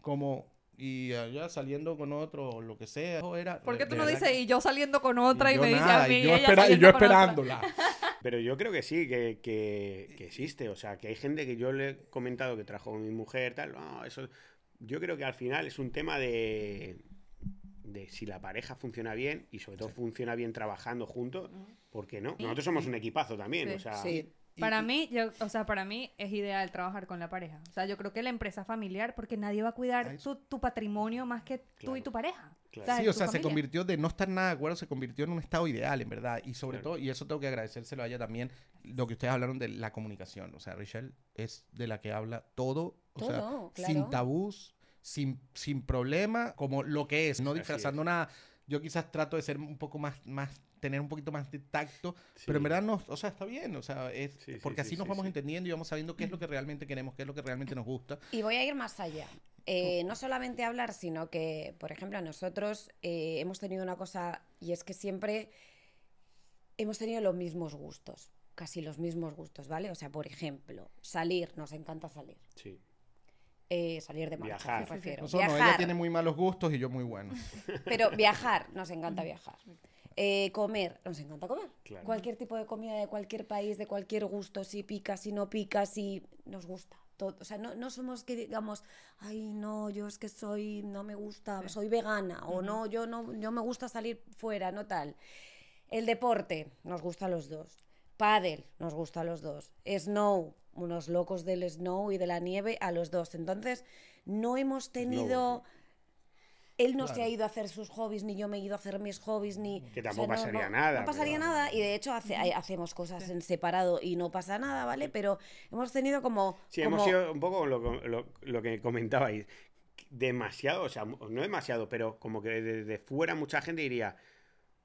Speaker 2: como... Y allá saliendo con otro o lo que sea. Era,
Speaker 1: ¿Por qué tú no dices,
Speaker 2: que-
Speaker 1: y yo saliendo con otra y, me dice
Speaker 2: nada,
Speaker 1: a mí
Speaker 2: y
Speaker 1: y
Speaker 2: yo,
Speaker 1: ella
Speaker 2: espera- y
Speaker 1: saliendo
Speaker 2: yo
Speaker 1: con otra?
Speaker 2: esperándola.
Speaker 3: Pero yo creo que sí, que, que, que existe. O sea, que hay gente que yo le he comentado que trajo con mi mujer, tal. No, eso. Yo creo que al final es un tema de, de si la pareja funciona bien y sobre todo funciona bien trabajando juntos, ¿por qué no? Nosotros somos un equipazo también.
Speaker 1: Sí.
Speaker 3: O sea,
Speaker 4: Sí.
Speaker 1: Para
Speaker 2: y-
Speaker 1: mí, yo, o sea, para mí es ideal trabajar con la pareja. O sea, yo creo que la empresa familiar, porque nadie va a cuidar tu, tu patrimonio más que tú y
Speaker 3: Claro.
Speaker 1: tu pareja.
Speaker 3: Claro.
Speaker 2: Sí, o sea, se
Speaker 1: familia.
Speaker 2: convirtió de no estar nada de acuerdo, se convirtió en un estado ideal, en verdad. Y sobre
Speaker 3: Claro.
Speaker 2: todo, y eso tengo que agradecérselo a ella también, lo que ustedes hablaron de la comunicación. O sea, Richelle es de la que habla todo, o sea,
Speaker 4: Todo,
Speaker 2: sin
Speaker 4: claro.
Speaker 2: tabús, sin, sin problema, como lo que es, no disfrazando
Speaker 3: es.
Speaker 2: nada. Yo quizás trato de ser un poco más, más tener un poquito más de tacto,
Speaker 3: Sí.
Speaker 2: pero en verdad no, o sea, está bien, o sea, es,
Speaker 3: Sí, sí,
Speaker 2: porque
Speaker 3: sí,
Speaker 2: así nos
Speaker 3: sí,
Speaker 2: vamos
Speaker 3: sí.
Speaker 2: entendiendo y vamos sabiendo qué es lo que realmente queremos, qué es lo que realmente nos gusta.
Speaker 4: Y voy a ir más allá. Eh, no solamente hablar, sino que, por ejemplo, nosotros eh, hemos tenido una cosa y es que siempre hemos tenido los mismos gustos, casi los mismos gustos, ¿vale? O sea, por ejemplo, salir, nos encanta salir.
Speaker 3: Sí.
Speaker 4: Eh, salir de marcha,
Speaker 3: Viajar.
Speaker 4: me refiero.
Speaker 2: Nosotros no, ella
Speaker 4: Viajar,
Speaker 2: tiene muy malos gustos y yo muy buenos.
Speaker 4: pero viajar, nos encanta viajar. Eh, comer, nos encanta comer.
Speaker 3: Claro.
Speaker 4: Cualquier tipo de comida de cualquier país, de cualquier gusto, si pica, si no pica, si nos gusta. Todo. O sea, no, no somos que digamos, ay, no, yo es que soy, no me gusta, soy vegana, o no, yo no, yo me gusta salir fuera, no tal. El deporte, nos gusta a los dos. Paddle, nos gusta a los dos. Snow, unos locos del snow y de la nieve a los dos. Entonces, no hemos tenido... Él no se ha ido a hacer sus hobbies, ni yo me he ido a hacer mis hobbies, ni...
Speaker 3: Que
Speaker 4: o sea,
Speaker 3: tampoco
Speaker 4: no-
Speaker 3: pasaría
Speaker 4: no-
Speaker 3: nada,
Speaker 4: No pasaría
Speaker 3: pero-
Speaker 4: nada, y de hecho hace- hay- hacemos cosas en separado y no pasa nada, ¿vale? Pero hemos tenido como...
Speaker 3: Sí,
Speaker 4: como-
Speaker 3: hemos sido un poco lo, lo- lo que comentabais. demasiado, o sea, no demasiado, pero como que desde fuera mucha gente diría,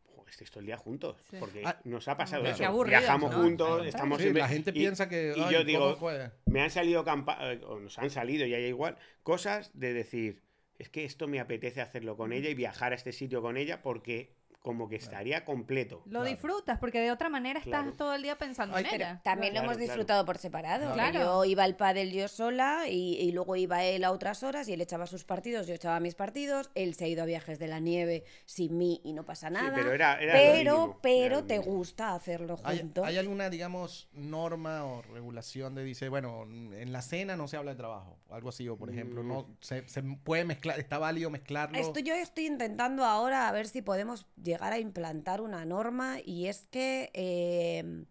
Speaker 3: "Jo, estáis todo el día juntos,
Speaker 1: Sí.
Speaker 3: porque
Speaker 2: Ah,
Speaker 3: nos ha pasado eso.
Speaker 1: aburrido,
Speaker 3: Viajamos
Speaker 1: ¿no?
Speaker 3: juntos, estamos
Speaker 2: Sí,
Speaker 3: siempre-
Speaker 2: la gente
Speaker 3: y-
Speaker 2: piensa que.
Speaker 3: y
Speaker 2: "Ay,
Speaker 3: yo
Speaker 2: ¿cómo
Speaker 3: digo,
Speaker 2: fue?".
Speaker 3: me han salido campa eh, o nos han salido y hay igual cosas de decir es que esto me apetece hacerlo con ella y viajar a este sitio con ella porque como que estaría completo.
Speaker 1: Lo
Speaker 2: Claro.
Speaker 1: disfrutas porque de otra manera estás
Speaker 3: Claro.
Speaker 1: todo el día pensando
Speaker 2: Ay,
Speaker 1: en
Speaker 2: pero
Speaker 1: ella.
Speaker 4: También
Speaker 3: Claro,
Speaker 4: lo hemos
Speaker 3: claro.
Speaker 4: disfrutado por separado. Yo iba al pádel yo sola y, y luego iba él a otras horas y él echaba sus partidos, yo echaba mis partidos. Él se ha ido a viajes de la nieve sin mí y no pasa
Speaker 3: Sí,
Speaker 4: nada.
Speaker 3: pero era,
Speaker 4: pero,
Speaker 3: mínimo,
Speaker 4: pero
Speaker 3: era
Speaker 4: te
Speaker 3: mínimo.
Speaker 4: gusta hacerlo
Speaker 2: ¿Hay,
Speaker 4: juntos.
Speaker 2: hay alguna, digamos, norma o regulación de dice, bueno, en la cena no se habla de trabajo? Algo así, o por ejemplo,
Speaker 3: Mm.
Speaker 2: no se, se puede mezclar, está válido mezclarlo.
Speaker 4: Esto yo estoy intentando ahora a ver si podemos llegar a implantar una norma y es que, eh,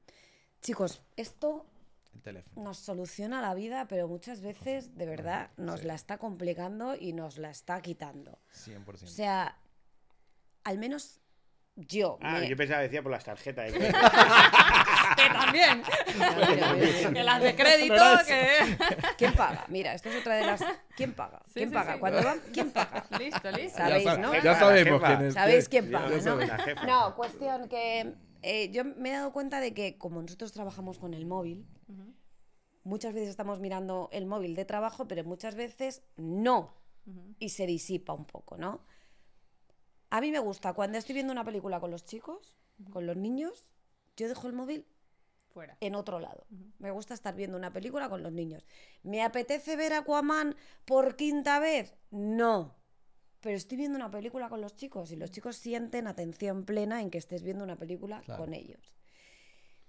Speaker 4: chicos, esto
Speaker 2: El teléfono.
Speaker 4: nos soluciona la vida, pero muchas veces de verdad nos
Speaker 2: Sí.
Speaker 4: la está complicando y nos la está quitando.
Speaker 2: 100%.
Speaker 4: O sea, al menos yo.
Speaker 3: Ah,
Speaker 4: me-
Speaker 3: yo pensaba que decía por las tarjetas. de
Speaker 1: Que también. que las de crédito,
Speaker 2: No
Speaker 1: que...
Speaker 4: ¿Quién paga? Mira, esto es otra de las. ¿Quién paga?
Speaker 1: Sí,
Speaker 4: ¿Quién
Speaker 1: sí,
Speaker 4: paga?
Speaker 1: sí.
Speaker 4: Cuando van, ¿quién paga?
Speaker 1: Listo, listo.
Speaker 4: ¿Sabéis,
Speaker 2: sa-
Speaker 4: no?
Speaker 2: ya sabemos quién es.
Speaker 4: ¿Sabéis quién paga,
Speaker 3: no
Speaker 4: no? cuestión que eh, yo me he dado cuenta de que como nosotros trabajamos con el móvil, muchas veces estamos mirando el móvil de trabajo, pero muchas veces no. Y se disipa un poco, ¿no? A mí me gusta cuando estoy viendo una película con los chicos, con los niños, yo dejo el móvil
Speaker 1: Fuera.
Speaker 4: en otro lado. Me gusta estar viendo una película con los niños. ¿Me apetece ver Aquaman por quinta vez? No. Pero estoy viendo una película con los chicos y los chicos sienten atención plena en que estés viendo una película
Speaker 2: Claro.
Speaker 4: con ellos.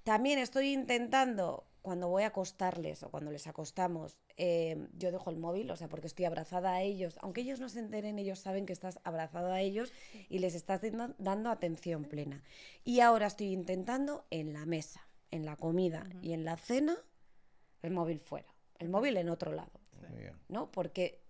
Speaker 4: También estoy intentando, cuando voy a acostarles o cuando les acostamos, eh, yo dejo el móvil, o sea, porque estoy abrazada a ellos. Aunque ellos no se enteren, ellos saben que estás abrazado a ellos y les estás dando, dando atención plena. Y ahora estoy intentando en la mesa, en la comida y en la cena, el móvil fuera, el móvil en otro lado. ¿no? Porque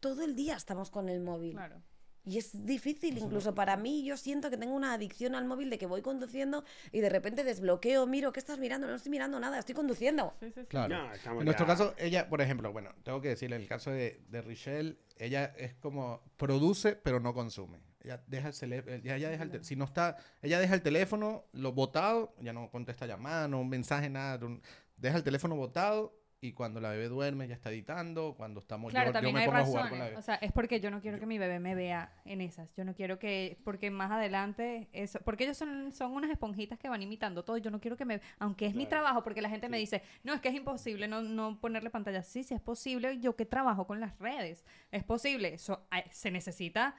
Speaker 4: todo el día estamos con el móvil.
Speaker 1: Claro.
Speaker 4: Y es difícil, incluso para mí, yo siento que tengo una adicción al móvil de que voy conduciendo y de repente desbloqueo, miro, ¿qué estás mirando? No estoy mirando nada, estoy conduciendo.
Speaker 1: Sí, sí, sí.
Speaker 2: Claro.
Speaker 3: No,
Speaker 2: en nuestro
Speaker 3: ya-
Speaker 2: caso, ella, por ejemplo, bueno, tengo que decirle, en el caso de, de Richelle, ella es como produce, pero no consume. Ella deja el cele- ella, ella deja el te- si no está, ella deja el teléfono lo botado, ya no contesta llamada, no un mensaje, nada, deja el teléfono botado y cuando la bebé duerme ya está editando, cuando estamos
Speaker 1: Claro,
Speaker 2: yo, yo
Speaker 1: también
Speaker 2: me
Speaker 1: hay
Speaker 2: pongo a jugar con la
Speaker 1: razones.
Speaker 2: bebé.
Speaker 1: O sea, es porque yo no quiero que mi bebé me vea en esas. Yo no quiero que, porque más adelante, eso, porque ellos son, son unas esponjitas que van imitando todo. Yo no quiero que me, aunque es mi
Speaker 3: Claro.
Speaker 1: trabajo, porque la gente me
Speaker 3: Sí.
Speaker 1: dice, no, es que es imposible no, no ponerle pantalla. Sí, sí es posible. Yo que trabajo con las redes, es posible. Eso, se necesita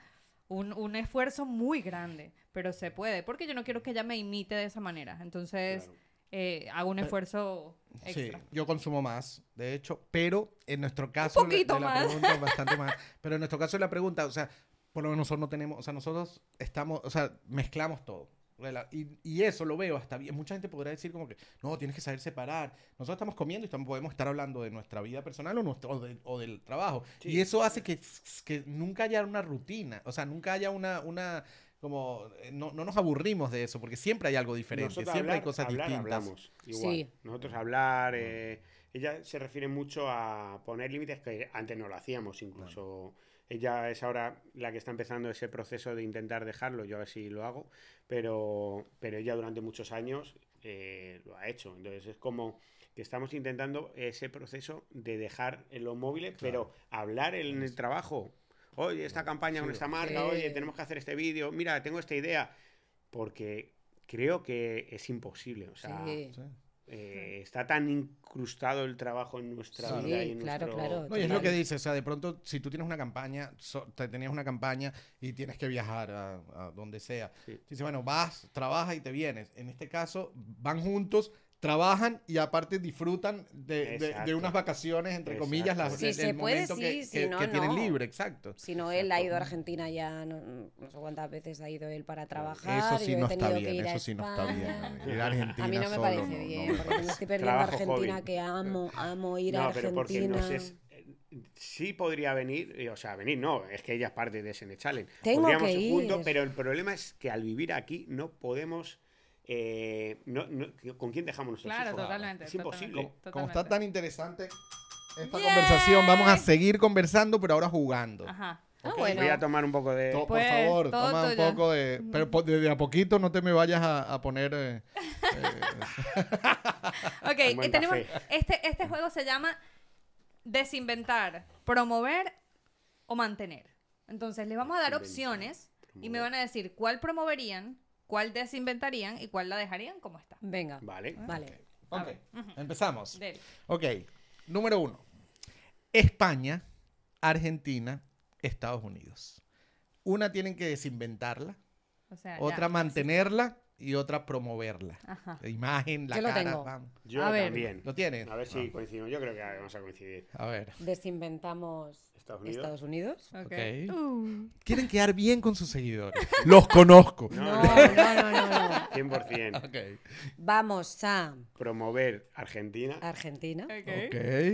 Speaker 1: un, un esfuerzo muy grande, pero se puede, porque yo no quiero que ella me imite de esa manera. Entonces,
Speaker 3: Claro.
Speaker 1: eh, hago un
Speaker 2: Pero-
Speaker 1: esfuerzo
Speaker 2: Sí,
Speaker 1: extra.
Speaker 2: yo consumo más, de hecho, pero en nuestro caso de-
Speaker 1: poquito
Speaker 2: de la
Speaker 1: más.
Speaker 2: pregunta bastante más, pero en nuestro caso la pregunta, o sea, por lo menos nosotros no tenemos, o sea, nosotros estamos, o sea, mezclamos todo. Y, y eso lo veo hasta bien. Mucha gente podrá decir como que, no, tienes que saber separar. Nosotros estamos comiendo y estamos, podemos estar hablando de nuestra vida personal o, nuestro, o, de- o del trabajo.
Speaker 3: Sí.
Speaker 2: Y eso hace que, que nunca haya una rutina, o sea, nunca haya una, una como, eh, no, no nos aburrimos de eso, porque siempre hay algo diferente,
Speaker 3: Nosotros
Speaker 2: siempre hay cosas
Speaker 3: hablar,
Speaker 2: distintas.
Speaker 3: hablamos, igual.
Speaker 4: Sí.
Speaker 3: Nosotros hablar, eh, ella se refiere mucho a poner límites que antes no lo hacíamos incluso. Ella es ahora la que está empezando ese proceso de intentar dejarlo, yo a ver si lo hago, pero, pero ella durante muchos años eh, lo ha hecho. Entonces es como que estamos intentando ese proceso de dejar en los móviles, pero hablar en el trabajo. Oye, esta campaña con esta marca,
Speaker 4: Sí.
Speaker 3: oye, tenemos que hacer este vídeo, mira, tengo esta idea. Porque creo que es imposible. O sea,
Speaker 4: Sí.
Speaker 3: Eh, está tan incrustado el trabajo en nuestra
Speaker 2: Sí,
Speaker 3: vida y en
Speaker 4: claro,
Speaker 3: nuestro-
Speaker 4: claro.
Speaker 2: No, y es lo que dice, o sea, de pronto, si tú tienes una campaña, so- te tenías una campaña y tienes que viajar a, a donde sea.
Speaker 3: Sí.
Speaker 2: Dice, bueno, vas, trabajas y te vienes. En este caso, van juntos, trabajan y aparte disfrutan de, de- unas vacaciones, entre
Speaker 3: Exacto.
Speaker 2: comillas, las,
Speaker 4: Si
Speaker 2: del
Speaker 4: se puede,
Speaker 2: momento que,
Speaker 4: si
Speaker 2: que-
Speaker 4: no,
Speaker 2: que tienen
Speaker 4: no.
Speaker 2: libre, exacto.
Speaker 4: Si no, él ha ido a. Argentina ya, no, no sé cuántas veces ha ido él para trabajar.
Speaker 2: Eso sí no está bien, eso sí no está bien. Ir a Argentina
Speaker 4: A mí no me
Speaker 2: solo,
Speaker 4: parece
Speaker 2: no, no
Speaker 4: bien,
Speaker 2: me
Speaker 4: porque me estoy perdiendo
Speaker 3: Trabajo
Speaker 4: Argentina,
Speaker 3: hobby.
Speaker 4: que amo, amo ir a
Speaker 3: No, pero porque
Speaker 4: Argentina.
Speaker 3: eh, Sí podría venir, o sea, venir no, es que ella es parte de SN Challenge.
Speaker 4: Tengo
Speaker 3: Podríamos
Speaker 4: que
Speaker 3: ir juntos, pero el problema es que al vivir aquí no podemos. Eh, no- no- ¿Con quién dejamos nuestros
Speaker 1: Claro,
Speaker 3: hijos?
Speaker 1: totalmente.
Speaker 3: Es imposible.
Speaker 1: totalmente,
Speaker 2: Como, como está tan interesante, esta
Speaker 1: Yay.
Speaker 2: conversación. Vamos a seguir conversando, pero ahora jugando.
Speaker 1: Ajá.
Speaker 4: Ah,
Speaker 2: Ok.
Speaker 4: bueno.
Speaker 3: Voy a tomar un poco de...
Speaker 2: To-
Speaker 1: Pues,
Speaker 2: por favor,
Speaker 1: todo
Speaker 2: toma un poco de... Pero de, de a poquito no te me vayas a, a poner... eh, eh,
Speaker 1: Ok, y tenemos, este, este juego se llama desinventar, promover o mantener. Entonces les vamos a dar opciones y me van a decir cuál promoverían, cuál desinventarían y cuál la dejarían como está.
Speaker 4: Venga.
Speaker 3: Vale.
Speaker 4: Vale.
Speaker 2: ok, empezamos.
Speaker 1: Del.
Speaker 2: Ok, número uno. España, Argentina, Estados Unidos. Una tienen que desinventarla,
Speaker 1: O sea,
Speaker 2: otra
Speaker 1: ya,
Speaker 2: mantenerla y otra promoverla.
Speaker 1: sí. Ajá.
Speaker 2: La imagen, la
Speaker 4: Yo lo
Speaker 2: cara.
Speaker 4: tengo.
Speaker 2: vamos.
Speaker 3: Yo
Speaker 1: A ver.
Speaker 3: también.
Speaker 2: ¿Lo tienes?
Speaker 3: A ver si coincidimos. Yo creo que vamos a coincidir.
Speaker 2: A ver.
Speaker 4: Desinventamos
Speaker 3: Estados Unidos.
Speaker 4: Estados Unidos.
Speaker 1: Ok.
Speaker 2: Ok.
Speaker 1: Uh.
Speaker 2: Quieren quedar bien con sus seguidores. Los conozco.
Speaker 3: No,
Speaker 4: No,
Speaker 3: no,
Speaker 4: no, no, no, no.
Speaker 3: 100%.
Speaker 2: Ok.
Speaker 4: Vamos a
Speaker 3: Promover Argentina.
Speaker 4: Argentina.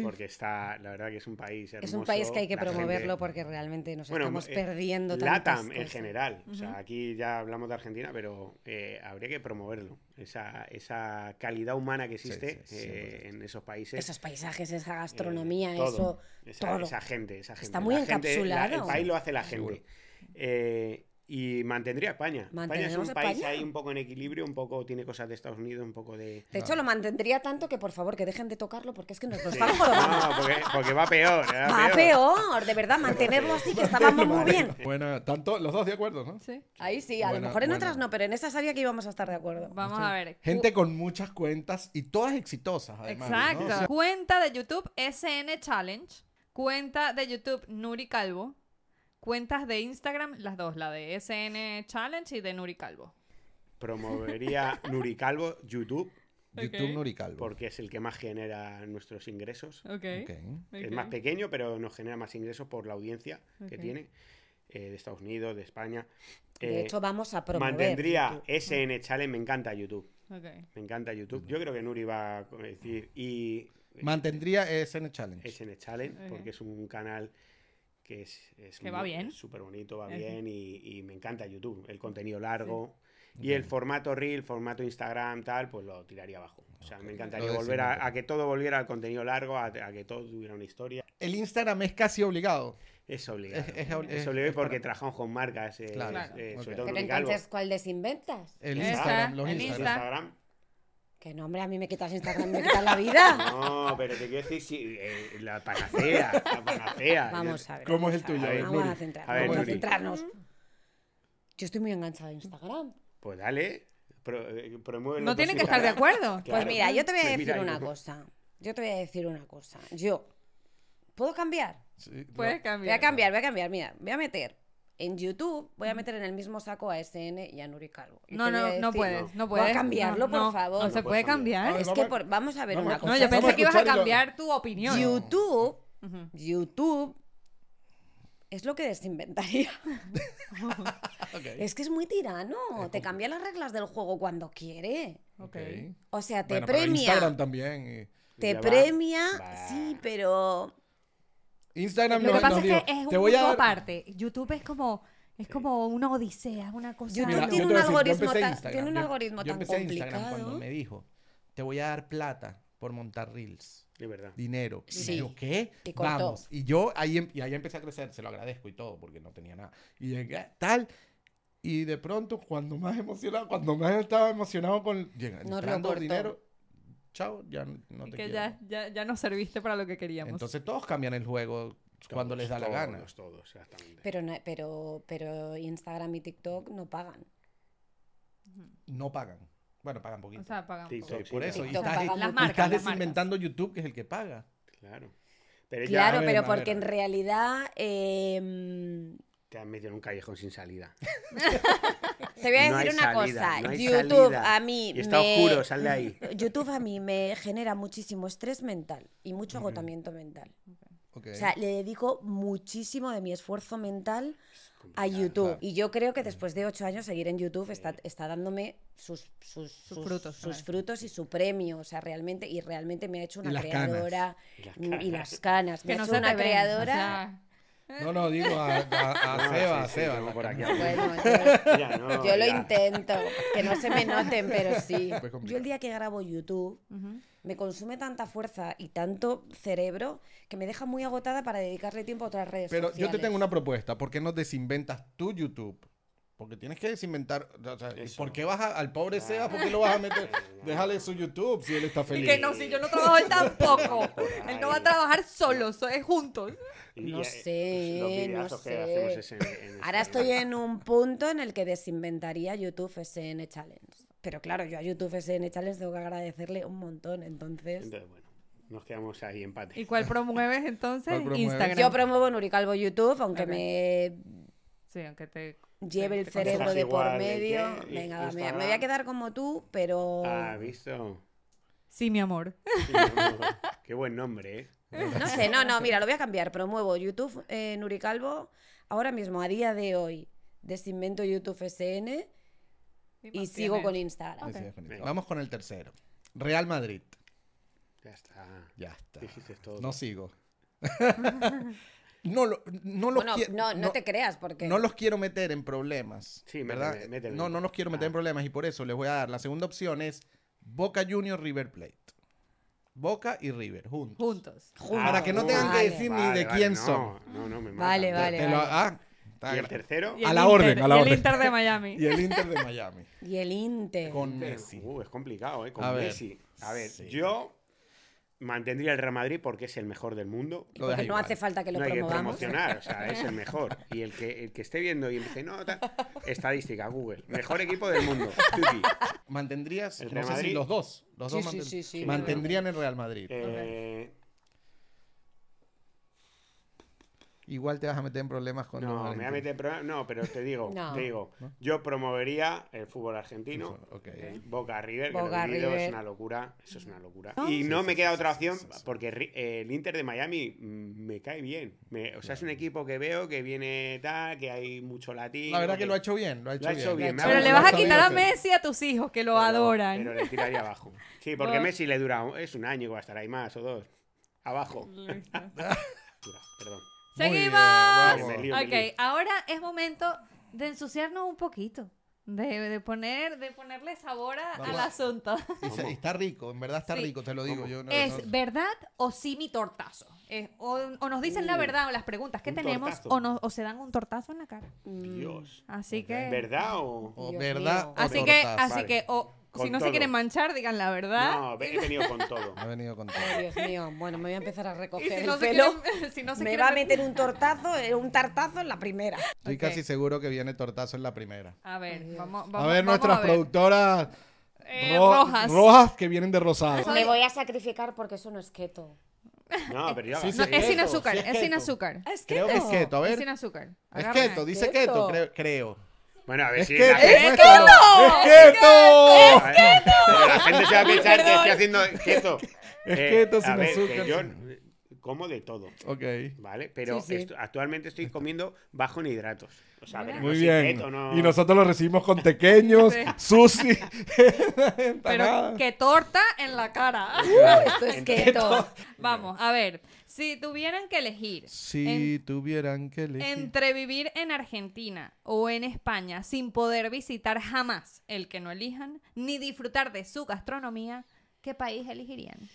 Speaker 3: Porque está, la verdad que es un país hermoso.
Speaker 4: Es un país que hay que
Speaker 3: la
Speaker 4: promoverlo
Speaker 3: gente-
Speaker 4: porque realmente nos
Speaker 3: Bueno,
Speaker 4: estamos
Speaker 3: eh,
Speaker 4: perdiendo tantas
Speaker 3: LATAM en
Speaker 4: cosas.
Speaker 3: general. O sea, aquí ya hablamos de Argentina, pero eh, habría que promoverlo. Esa, esa calidad humana que existe
Speaker 2: sí,
Speaker 3: eh, en esos países.
Speaker 4: Esos paisajes, esa gastronomía,
Speaker 3: Eh, todo.
Speaker 4: eso,
Speaker 3: esa,
Speaker 4: todo.
Speaker 3: esa gente, esa gente.
Speaker 4: Está muy
Speaker 3: La gente- la-
Speaker 4: encapsulado.
Speaker 3: el país lo hace la gente. Eh, y mantendría España. España es un país
Speaker 4: España.
Speaker 3: ahí un poco en equilibrio, un poco tiene cosas de Estados Unidos, un poco de...
Speaker 4: De hecho, lo mantendría tanto que por favor que dejen de tocarlo porque es que nos lo están jodiendo.
Speaker 3: No, porque, porque va peor. Va,
Speaker 4: Va peor, de verdad, mantenerlo así, que estábamos muy bien.
Speaker 2: Bueno, tanto, los dos de acuerdo, ¿no?
Speaker 1: Sí.
Speaker 4: Ahí sí, a lo mejor en
Speaker 2: buena.
Speaker 4: otras no, pero en esa sabía que íbamos a estar de acuerdo.
Speaker 1: Vamos a ver.
Speaker 2: Gente con muchas cuentas y todas exitosas, además. ¿no?
Speaker 1: Exacto.
Speaker 2: O sea,
Speaker 1: Cuenta de YouTube SN Challenge. Cuenta de YouTube Nuri Calvo. Cuentas de Instagram, las dos, la de SN Challenge y de Nuri Calvo.
Speaker 3: Promovería Nuri Calvo, YouTube,
Speaker 2: YouTube
Speaker 1: Ok.
Speaker 2: Nuricalvo.
Speaker 3: porque es el que más genera nuestros ingresos.
Speaker 1: Ok.
Speaker 2: Ok.
Speaker 3: Es más pequeño, pero nos genera más ingresos por la audiencia que tiene eh, de Estados Unidos, de España.
Speaker 4: De
Speaker 3: Eh,
Speaker 4: hecho, vamos a promover.
Speaker 3: mantendría
Speaker 4: YouTube.
Speaker 3: SN Challenge, me encanta YouTube.
Speaker 1: Ok.
Speaker 3: Me encanta YouTube. Yo creo que Nuri va a decir y
Speaker 2: Mantendría SN Challenge.
Speaker 3: SN Challenge porque es un canal que es, es
Speaker 1: Que va bien.
Speaker 3: súper bonito, va
Speaker 1: Ok.
Speaker 3: bien y, y me encanta YouTube. El contenido largo y el formato Reel, formato Instagram, tal, pues lo tiraría abajo. O sea, me encantaría volver a, a que todo volviera al contenido largo, a, a que todo tuviera una historia.
Speaker 2: El Instagram es casi obligado.
Speaker 3: Es obligado.
Speaker 2: Es-
Speaker 3: Es,
Speaker 2: es ob- es-
Speaker 3: obligado
Speaker 2: es
Speaker 3: porque
Speaker 2: para-
Speaker 3: trabajamos con marcas, eh,
Speaker 2: Claro.
Speaker 3: eh,
Speaker 2: Ok.
Speaker 3: sobre todo Nuri Calvo.
Speaker 4: entonces, ¿cuál desinventas?
Speaker 2: El Instagram, los
Speaker 1: el
Speaker 2: Instagram.
Speaker 1: Insta.
Speaker 3: Instagram.
Speaker 4: Que no, hombre, a mí me quitas Instagram, me quitas la vida.
Speaker 3: No, pero te quiero decir, sí, eh, la panacea, la panacea.
Speaker 4: Vamos a ver.
Speaker 2: ¿Cómo
Speaker 4: vamos
Speaker 2: es el tuyo? A ver,
Speaker 4: Vamos
Speaker 2: Nuri.
Speaker 4: a
Speaker 3: ver,
Speaker 4: vamos a centrarnos. Yo estoy muy enganchada a Instagram.
Speaker 3: Pues dale, pro- eh, promueve
Speaker 1: No tienen que estar de acuerdo.
Speaker 4: Pues mira, yo te voy a
Speaker 3: Pues
Speaker 4: decir una
Speaker 3: yo-
Speaker 4: cosa. Yo te voy a decir una cosa. Yo, ¿puedo cambiar?
Speaker 2: Sí,
Speaker 1: Puedes
Speaker 2: no.
Speaker 1: cambiar.
Speaker 4: Voy a cambiar, voy a cambiar. Mira, voy a meter en YouTube, voy a meter en el mismo saco a SN y a Nuri Calvo. Y
Speaker 1: No, no, no puedes, no
Speaker 4: Voy a
Speaker 1: puedes.
Speaker 4: cambiarlo,
Speaker 1: No,
Speaker 4: por
Speaker 1: no,
Speaker 4: favor.
Speaker 1: No se puede
Speaker 3: cambiar.
Speaker 4: Es que por- vamos a ver una cosa.
Speaker 1: No, yo pensé que ibas a cambiar tu opinión.
Speaker 4: YouTube. YouTube es lo que desinventaría.
Speaker 2: Ok.
Speaker 4: Es que es muy tirano. Te cambia las reglas del juego cuando quiere.
Speaker 1: Ok.
Speaker 4: O sea, te
Speaker 2: Bueno,
Speaker 4: premia.
Speaker 2: Instagram también. y-
Speaker 4: Te premia,
Speaker 3: Va.
Speaker 4: sí, pero
Speaker 2: Instagram
Speaker 1: Lo
Speaker 2: nos-
Speaker 1: que pasa
Speaker 2: nos
Speaker 1: es que es un
Speaker 2: te voy a
Speaker 1: aparte. YouTube es como, es como una odisea, una cosa.
Speaker 4: YouTube
Speaker 2: Mira, yo
Speaker 4: tiene un
Speaker 2: decir, yo
Speaker 4: algoritmo tan- tiene un
Speaker 2: yo-
Speaker 4: algoritmo
Speaker 2: yo
Speaker 4: tan
Speaker 2: empecé Instagram
Speaker 4: complicado.
Speaker 2: cuando me dijo, te voy a dar plata por montar reels.
Speaker 3: De verdad.
Speaker 2: dinero. Y
Speaker 4: Sí.
Speaker 2: yo, ¿qué?
Speaker 4: Y.
Speaker 2: Vamos. Y yo ahí, em- y ahí empecé a crecer, se lo agradezco y todo, porque no tenía nada. Y llegué, tal. Y de pronto, cuando más emocionado, cuando más estaba emocionado con llega,
Speaker 4: No lo
Speaker 2: entrando
Speaker 4: cortó.
Speaker 2: dinero, chao, ya no te
Speaker 1: que
Speaker 2: quiero.
Speaker 1: ya, ya, ya nos serviste para lo que queríamos.
Speaker 2: Entonces todos cambian el juego cuando
Speaker 3: Todos,
Speaker 2: les da la
Speaker 3: todos,
Speaker 2: gana.
Speaker 3: Todos, exactamente.
Speaker 4: pero no- pero pero Instagram y TikTok no pagan.
Speaker 2: No pagan. Bueno, pagan poquito.
Speaker 1: o sea, pagamos.
Speaker 3: TikTok,
Speaker 1: poco.
Speaker 3: sí,
Speaker 2: por eso. Y estás,
Speaker 4: paga
Speaker 2: y
Speaker 1: Las
Speaker 4: mucho.
Speaker 1: marcas,
Speaker 2: estás
Speaker 1: las
Speaker 2: desinventando YouTube, que es el que paga.
Speaker 3: Claro. Pero ya
Speaker 4: Claro,
Speaker 2: ver,
Speaker 4: pero porque en realidad em,
Speaker 3: te has metido en un callejón sin salida.
Speaker 4: te voy a decir una
Speaker 3: salida,
Speaker 4: cosa.
Speaker 3: no
Speaker 4: YouTube
Speaker 3: salida.
Speaker 4: a mí
Speaker 3: Y está
Speaker 4: me-
Speaker 3: oscuro, sal de ahí.
Speaker 4: YouTube a mí me genera muchísimo estrés mental y mucho agotamiento mental. O sea, le dedico muchísimo de mi esfuerzo mental a YouTube.
Speaker 2: claro.
Speaker 4: Y yo creo que después de ocho años seguir en YouTube está, está dándome sus, sus, sus-
Speaker 1: frutos,
Speaker 4: sus frutos y su premio. O sea, realmente, y realmente me ha hecho una
Speaker 2: las canas.
Speaker 4: creadora.
Speaker 3: Y las
Speaker 4: Y las
Speaker 3: canas.
Speaker 4: Me
Speaker 1: Que
Speaker 4: ha
Speaker 1: no
Speaker 4: hecho una
Speaker 1: te ven, o
Speaker 4: creadora.
Speaker 1: sea,
Speaker 2: No, no, digo a, a, a
Speaker 3: No,
Speaker 2: Seba, a Seba.
Speaker 3: por aquí
Speaker 4: Bueno, yo,
Speaker 3: Ya, no,
Speaker 4: yo lo intento, que no se me noten, pero sí. Yo el día que grabo YouTube
Speaker 1: Ujú.
Speaker 4: me consume tanta fuerza y tanto cerebro que me deja muy agotada para dedicarle tiempo a otras redes
Speaker 2: Pero
Speaker 4: sociales.
Speaker 2: yo te tengo una propuesta. ¿Por qué no desinventas tu YouTube? Porque tienes que desinventar. o sea, ¿y. ¿Por qué vas a- al pobre Seba? ¿Por qué lo vas a meter? Déjale su YouTube si él está
Speaker 1: Y
Speaker 2: feliz.
Speaker 1: que no, si yo no trabajo él tampoco. Él no va a trabajar solo, so- es juntos.
Speaker 3: Y,
Speaker 4: No sé, no sé. Ahora estoy en un punto en el que desinventaría YouTube SN Challenge. Pero claro, yo a YouTube SN Challenge tengo que agradecerle un montón, entonces...
Speaker 3: Entonces, bueno, nos quedamos ahí empate.
Speaker 1: ¿Y cuál promueves entonces?
Speaker 2: ¿Cuál promueves?
Speaker 1: Instagram.
Speaker 4: Yo promuevo Nuricalvo YouTube, aunque me
Speaker 1: Sí, aunque te...
Speaker 4: lleve el
Speaker 1: te
Speaker 4: cerebro de por
Speaker 3: de
Speaker 4: medio. Venga, va, me, voy a quedar como tú, pero...
Speaker 3: Ah, ¿visto?
Speaker 1: Sí, mi amor.
Speaker 3: Sí, no, Qué buen nombre, ¿eh?
Speaker 4: No sé, no, no, mira, lo voy a cambiar. Promuevo YouTube eh, Nuricalvo ahora mismo, a día de hoy. Desinvento YouTube SN y sigo con Instagram.
Speaker 2: Vamos con el tercero. Real Madrid.
Speaker 3: Ya está.
Speaker 2: Ya está.
Speaker 3: Dijiste todo.
Speaker 2: No sigo. no, lo- no los
Speaker 4: Bueno,
Speaker 2: quiero.
Speaker 4: no, no te creas, porque...
Speaker 2: No los quiero meter en problemas.
Speaker 3: Sí,
Speaker 2: ¿verdad?
Speaker 3: méteme, méteme.
Speaker 2: No, no los quiero meter en
Speaker 3: Ah.
Speaker 2: problemas y por eso les voy a dar. La segunda opción es Boca Junior River Plate. Boca y River, juntos.
Speaker 1: Juntos.
Speaker 4: Juntos.
Speaker 2: Para que no tengan que
Speaker 4: Vale.
Speaker 2: decir ni
Speaker 3: Vale,
Speaker 2: de
Speaker 3: vale,
Speaker 2: quién
Speaker 3: no,
Speaker 2: son.
Speaker 3: No, no, me
Speaker 4: Vale,
Speaker 3: matan.
Speaker 4: vale.
Speaker 2: Te lo- ah,
Speaker 3: ¿Y el tercero?
Speaker 1: Y
Speaker 2: A la
Speaker 1: Inter,
Speaker 2: orden, a la
Speaker 1: y
Speaker 2: orden.
Speaker 1: el Inter de Miami.
Speaker 2: Y el Inter de Miami.
Speaker 4: Y el Inter.
Speaker 2: Con Messi.
Speaker 3: Uh, es complicado, ¿eh? Con
Speaker 2: A ver.
Speaker 3: Messi. A ver,
Speaker 2: Sí.
Speaker 3: yo mantendría el Real Madrid porque es el mejor del mundo.
Speaker 4: Y porque no hace falta que lo
Speaker 3: no hay que promocionar, o sea, es el mejor. Y el que, el que esté viendo y dice, no, tal, estadística, Google, mejor equipo del mundo. Tuki.
Speaker 2: ¿Mantendrías? Los dos. Los
Speaker 4: Sí,
Speaker 2: dos
Speaker 4: sí,
Speaker 2: manten-
Speaker 4: sí, sí.
Speaker 2: Mantendrían el Real Madrid.
Speaker 3: Eh,
Speaker 2: Igual te vas a meter en problemas con los
Speaker 3: no, me voy a meter en problema- No, pero te digo,
Speaker 4: No.
Speaker 3: te digo,
Speaker 2: ¿No?
Speaker 3: yo promovería el fútbol argentino.
Speaker 2: Ok.
Speaker 3: eh, Boca River, que
Speaker 4: Boca,
Speaker 3: lo vivido es
Speaker 4: River.
Speaker 3: una locura. Eso es una locura.
Speaker 1: ¿No?
Speaker 3: Y
Speaker 2: Sí,
Speaker 3: no
Speaker 2: sí,
Speaker 3: me
Speaker 2: sí,
Speaker 3: queda
Speaker 2: sí,
Speaker 3: otra opción
Speaker 2: sí, sí.
Speaker 3: porque eh, el Inter de Miami mm, me cae bien. Me- o sea, es un equipo que veo que viene tal, que hay mucho latino.
Speaker 2: La verdad que lo ha hecho bien. Lo ha hecho,
Speaker 3: Lo ha hecho bien,
Speaker 1: Pero le vas a quitar a. Messi a tus hijos que lo
Speaker 3: Pero-
Speaker 1: adoran.
Speaker 3: Pero le tiraría abajo. Sí, porque. Messi le dura es un año que va a estar ahí más o dos. Abajo. Dura, perdón.
Speaker 2: Bien,
Speaker 1: ¡Seguimos!
Speaker 3: me
Speaker 1: ok, ahora es momento de ensuciarnos un poquito. De, de poner, de ponerle sabor a- al asunto.
Speaker 2: Y se- y está rico, en verdad está
Speaker 1: Sí.
Speaker 2: rico, te lo digo. Yo no-
Speaker 1: ¿Es
Speaker 2: no-
Speaker 1: verdad o sí mi tortazo? Eh, o, o nos dicen la
Speaker 3: Uh,
Speaker 1: verdad o las preguntas que tenemos
Speaker 3: tortazo.
Speaker 1: o, nos- o se dan un tortazo en la cara.
Speaker 3: Dios.
Speaker 1: Así que...
Speaker 3: ¿Verdad o.?
Speaker 2: o verdad
Speaker 1: Así que, así
Speaker 3: Vale.
Speaker 1: que o,
Speaker 3: Con
Speaker 1: si no se quieren manchar, digan la verdad.
Speaker 3: No, he venido con todo.
Speaker 2: Ha venido con todo.
Speaker 4: Ay, Dios mío. Bueno, me voy a empezar a recoger
Speaker 1: si
Speaker 4: el
Speaker 1: no se
Speaker 4: pelo.
Speaker 1: quieren, si no se
Speaker 4: me
Speaker 1: quieren
Speaker 4: va a
Speaker 1: met-
Speaker 4: meter un tortazo, eh, un tartazo en la primera.
Speaker 2: Estoy casi seguro que viene tortazo en la primera.
Speaker 1: A ver,
Speaker 4: Ay,
Speaker 1: vamos,
Speaker 2: a ver,
Speaker 1: vamos
Speaker 2: nuestras
Speaker 1: a ver.
Speaker 2: productoras
Speaker 1: Eh,
Speaker 2: ro-
Speaker 1: rojas.
Speaker 2: rojas que vienen de rosado.
Speaker 4: Me voy a sacrificar porque eso no es keto.
Speaker 3: No, pero ya
Speaker 2: Sí,
Speaker 3: va.
Speaker 2: sí,
Speaker 1: No,
Speaker 2: sí.
Speaker 1: es sin
Speaker 2: keto,
Speaker 1: azúcar,
Speaker 2: sí es
Speaker 1: es sin
Speaker 2: keto.
Speaker 1: azúcar.
Speaker 4: Es
Speaker 2: Creo que es keto, a
Speaker 1: Es
Speaker 2: ver.
Speaker 1: sin azúcar.
Speaker 2: Es keto, dice
Speaker 4: Keto.
Speaker 2: keto, creo. creo.
Speaker 3: Bueno, a ver
Speaker 2: Es
Speaker 3: si la gente.
Speaker 2: muéstralo. ¡Es keto!
Speaker 3: A ver, pero la gente se va a pensar que estoy haciendo keto.
Speaker 2: Es
Speaker 3: Eh,
Speaker 2: keto
Speaker 3: a
Speaker 2: sin
Speaker 3: ver, que
Speaker 2: azúcar.
Speaker 3: yo como de todo,
Speaker 2: Ok.
Speaker 3: ¿vale? Pero
Speaker 4: Sí, sí.
Speaker 3: esto- actualmente estoy comiendo bajo en hidratos. O sea,
Speaker 2: Muy bien.
Speaker 3: keto, no-
Speaker 2: Y nosotros lo recibimos con tequeños,
Speaker 1: Sí.
Speaker 2: sushi,
Speaker 1: Pero que torta en la cara.
Speaker 4: Esto es keto.
Speaker 1: Vamos, a ver. Si tuvieran que elegir
Speaker 2: Si tuvieran que elegir.
Speaker 1: entre vivir en Argentina o en España sin poder visitar jamás el que no elijan, ni disfrutar de su gastronomía, ¿qué país elegirían?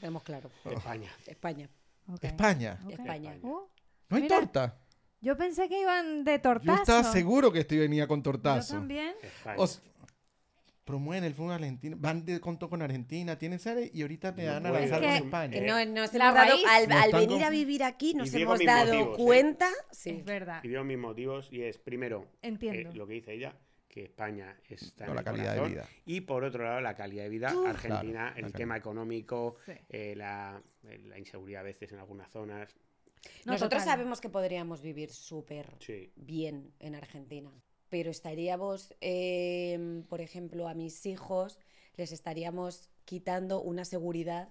Speaker 4: Tenemos claro.
Speaker 3: España.
Speaker 4: España.
Speaker 2: España.
Speaker 1: ok.
Speaker 4: España.
Speaker 1: Uh,
Speaker 2: ¿No hay
Speaker 1: Mira,
Speaker 2: torta?
Speaker 1: yo pensé que iban de tortazo.
Speaker 2: Yo estaba seguro que esto venía con
Speaker 1: Yo
Speaker 2: tortazo.
Speaker 1: también.
Speaker 3: España.
Speaker 2: O promueven el fútbol argentino, van de conto con Argentina, tienen sede y ahorita me
Speaker 3: No
Speaker 2: van a lanzar con España.
Speaker 4: Que no, nos
Speaker 1: La
Speaker 4: hemos dado,
Speaker 1: raíz.
Speaker 4: al,
Speaker 2: No
Speaker 4: venir
Speaker 2: con-
Speaker 4: a vivir aquí nos
Speaker 3: digo
Speaker 4: hemos dado
Speaker 3: motivos, ¿eh?
Speaker 4: cuenta. Sí.
Speaker 1: Es verdad.
Speaker 3: Y dio mis motivos y es, primero,
Speaker 1: Entiendo.
Speaker 3: eh, lo que dice ella, que España está
Speaker 2: No,
Speaker 3: en
Speaker 2: la
Speaker 3: el
Speaker 2: calidad de vida.
Speaker 3: Y por otro lado, la calidad de vida. Argentina,
Speaker 2: Claro, la
Speaker 3: el tema económico,
Speaker 1: Sí.
Speaker 3: eh, la, eh, la inseguridad a veces en algunas zonas.
Speaker 1: No,
Speaker 4: Nosotros
Speaker 1: total.
Speaker 4: sabemos que podríamos vivir súper
Speaker 3: Sí.
Speaker 4: bien en Argentina, pero estaríamos, eh, por ejemplo, a mis hijos les estaríamos quitando una seguridad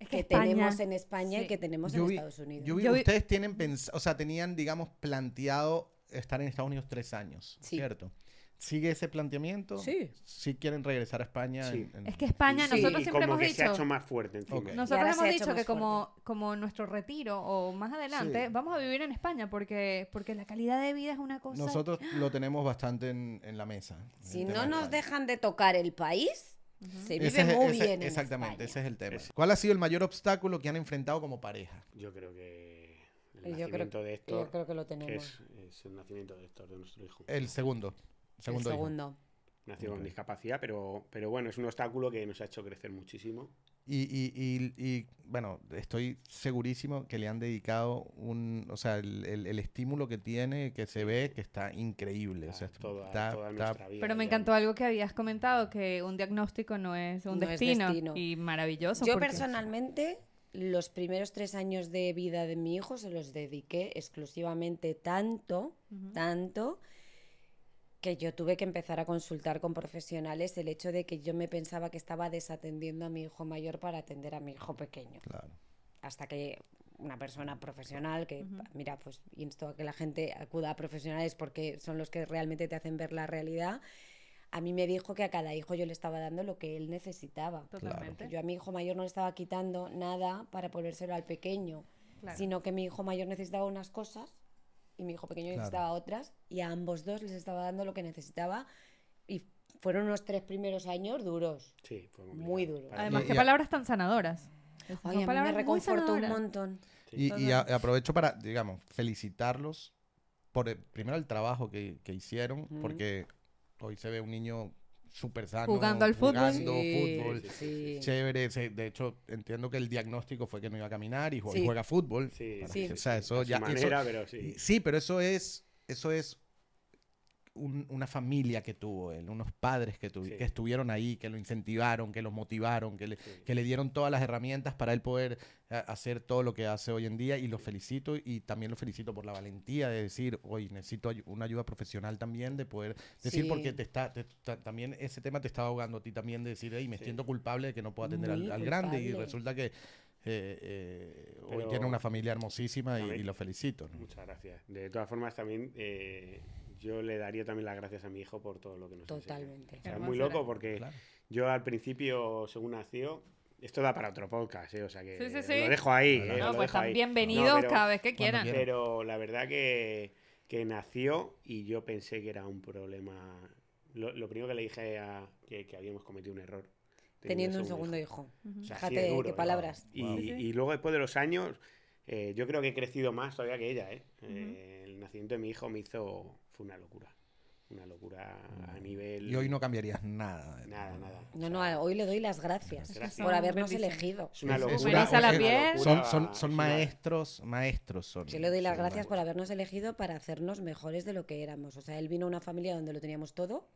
Speaker 1: Es
Speaker 4: que tenemos en España
Speaker 1: sí.
Speaker 4: y que tenemos
Speaker 2: Yo
Speaker 4: en
Speaker 2: vi-
Speaker 4: Estados Unidos.
Speaker 2: Yo vi-
Speaker 1: Yo vi-
Speaker 2: ustedes tienen o sea, tenían, digamos, planteado estar en Estados Unidos tres años,
Speaker 4: Sí.
Speaker 2: ¿cierto? Sigue ese planteamiento.
Speaker 4: Sí.
Speaker 2: Sí quieren regresar a España.
Speaker 3: Sí.
Speaker 2: en- en-
Speaker 1: Es que España,
Speaker 4: Sí,
Speaker 1: nosotros
Speaker 3: y
Speaker 1: siempre
Speaker 3: como
Speaker 1: hemos
Speaker 3: que
Speaker 1: dicho...
Speaker 3: se ha hecho más fuerte
Speaker 1: Nosotros hemos dicho que como, como nuestro retiro o más adelante
Speaker 2: Sí.
Speaker 1: vamos a vivir en España porque, porque la calidad de vida es una cosa...
Speaker 2: Nosotros lo tenemos bastante en, en la mesa.
Speaker 4: Si no nos dejan de tocar el país, se vive
Speaker 2: Ese es-
Speaker 4: muy
Speaker 2: ese-
Speaker 4: bien. en
Speaker 2: Exactamente,
Speaker 4: España.
Speaker 2: ese es el tema.
Speaker 3: Ese.
Speaker 2: ¿Cuál ha sido el mayor obstáculo que han enfrentado como pareja?
Speaker 3: Yo creo que el
Speaker 4: Yo creo-
Speaker 3: nacimiento de Héctor,
Speaker 4: Yo creo que lo
Speaker 3: que
Speaker 4: tenemos.
Speaker 3: es, es el nacimiento de Héctor, de nuestro hijo.
Speaker 2: El segundo.
Speaker 4: El
Speaker 2: Segundo. hijo.
Speaker 4: segundo.
Speaker 3: Nació con discapacidad, pero, pero bueno, es un obstáculo que nos ha hecho crecer muchísimo.
Speaker 2: Y, y, y, y, bueno, estoy segurísimo que le han dedicado un, o sea, el, el- el estímulo que tiene, que se ve, que está increíble. O sea,
Speaker 3: toda,
Speaker 2: está-
Speaker 3: toda
Speaker 2: está-
Speaker 3: nuestra vida.
Speaker 1: Pero me
Speaker 3: ya.
Speaker 1: encantó algo que habías comentado, que un diagnóstico no es un
Speaker 4: No es
Speaker 1: destino,
Speaker 4: destino.
Speaker 1: Y maravilloso.
Speaker 4: Yo
Speaker 1: porque-
Speaker 4: personalmente, los primeros tres años de vida de mi hijo se los dediqué exclusivamente tanto,
Speaker 1: Ujú.
Speaker 4: tanto, que yo tuve que empezar a consultar con profesionales el hecho de que yo me pensaba que estaba desatendiendo a mi hijo mayor para atender a mi hijo pequeño.
Speaker 2: claro.
Speaker 4: hasta que una persona profesional que
Speaker 1: Ujú.
Speaker 4: mira pues insto a que la gente acuda a profesionales porque son los que realmente te hacen ver la realidad a mí me dijo que a cada hijo yo le estaba dando lo que él necesitaba
Speaker 1: Totalmente.
Speaker 4: yo a mi hijo mayor no le estaba quitando nada para ponérselo al pequeño
Speaker 1: Claro.
Speaker 4: sino que mi hijo mayor necesitaba unas cosas y mi hijo pequeño
Speaker 2: Claro.
Speaker 4: necesitaba otras y a ambos dos les estaba dando lo que necesitaba y fueron unos tres primeros años duros
Speaker 3: Sí, fue
Speaker 4: Muy
Speaker 3: complicado.
Speaker 4: duro.
Speaker 3: Para
Speaker 1: Además,
Speaker 2: Y-
Speaker 1: qué
Speaker 2: y a-
Speaker 1: palabras tan sanadoras. Son
Speaker 4: Ay, a mí me
Speaker 1: palabras muy
Speaker 4: reconfortó un
Speaker 1: sanadoras.
Speaker 4: montón
Speaker 2: Y, y
Speaker 1: Total.
Speaker 2: a- aprovecho para, digamos, felicitarlos por el- primero el trabajo que, que hicieron,
Speaker 4: Ujú.
Speaker 2: porque hoy se ve un niño súper sano.
Speaker 1: Jugando al fútbol.
Speaker 2: jugando
Speaker 4: Sí,
Speaker 2: fútbol.
Speaker 4: sí.
Speaker 2: Chévere, se- de hecho entiendo que el diagnóstico fue que no iba a caminar y, juega fútbol.
Speaker 3: Sí,
Speaker 4: sí,
Speaker 2: que- o sea, eso ya eso-
Speaker 3: manera, pero
Speaker 2: y-
Speaker 3: sí.
Speaker 2: sí, pero eso es eso es un- una familia que tuvo él, unos padres que, tuvi-
Speaker 3: Sí.
Speaker 2: que estuvieron ahí, que lo incentivaron, que lo motivaron, que le,
Speaker 3: Sí.
Speaker 2: que le dieron todas las herramientas para él poder eh, hacer todo lo que hace hoy en día y lo felicito y también lo felicito por la valentía de decir, hoy necesito una ayuda profesional también, de poder decir
Speaker 4: Sí.
Speaker 2: porque te está, te- ta- también ese tema te está ahogando a ti también de decir, hey, me
Speaker 3: Sí.
Speaker 2: siento culpable de que no puedo atender al, grande y resulta que eh, eh, hoy tiene una familia hermosísima y, lo felicito. ¿no?
Speaker 3: Muchas gracias. De todas formas, también eh, yo le daría también las gracias a mi hijo por todo lo que nos enseña.
Speaker 4: Totalmente.
Speaker 3: O sea, es muy loco porque
Speaker 2: Claro.
Speaker 3: yo al principio, según nació, esto da para otro podcast, ¿eh? o sea que
Speaker 1: Sí, sí, sí.
Speaker 3: lo dejo ahí. ¿eh?
Speaker 1: No,
Speaker 3: lo
Speaker 1: pues
Speaker 3: dejo
Speaker 1: están
Speaker 3: ahí.
Speaker 1: bienvenidos
Speaker 3: No, pero-
Speaker 1: cada vez que quieran.
Speaker 3: Pero la verdad que, que nació y yo pensé que era un problema. Lo, lo primero que le dije a que, que habíamos cometido un error.
Speaker 4: Teniendo un segundo hijo.
Speaker 3: O sea,
Speaker 4: Fíjate
Speaker 3: duro,
Speaker 4: qué
Speaker 3: ¿no?
Speaker 4: palabras.
Speaker 2: Wow.
Speaker 3: Y luego después de los años, eh, yo creo que he crecido más todavía que ella. ¿eh? Eh, el nacimiento de mi hijo me hizo. Fue una locura. Una locura a nivel.
Speaker 2: Y hoy no cambiarías nada. de
Speaker 3: Nada, nada.
Speaker 4: No, no, hoy le doy las gracias,
Speaker 3: Gracias.
Speaker 4: por habernos elegido.
Speaker 3: Es una
Speaker 2: Es-
Speaker 3: locura.
Speaker 2: es
Speaker 1: una- la piel.
Speaker 3: locura,
Speaker 2: Son, son, maestros, maestros son.
Speaker 4: Yo le doy las
Speaker 2: son
Speaker 4: gracias por habernos elegido para hacernos mejores de lo que éramos. O sea, él vino a una familia donde lo teníamos todo,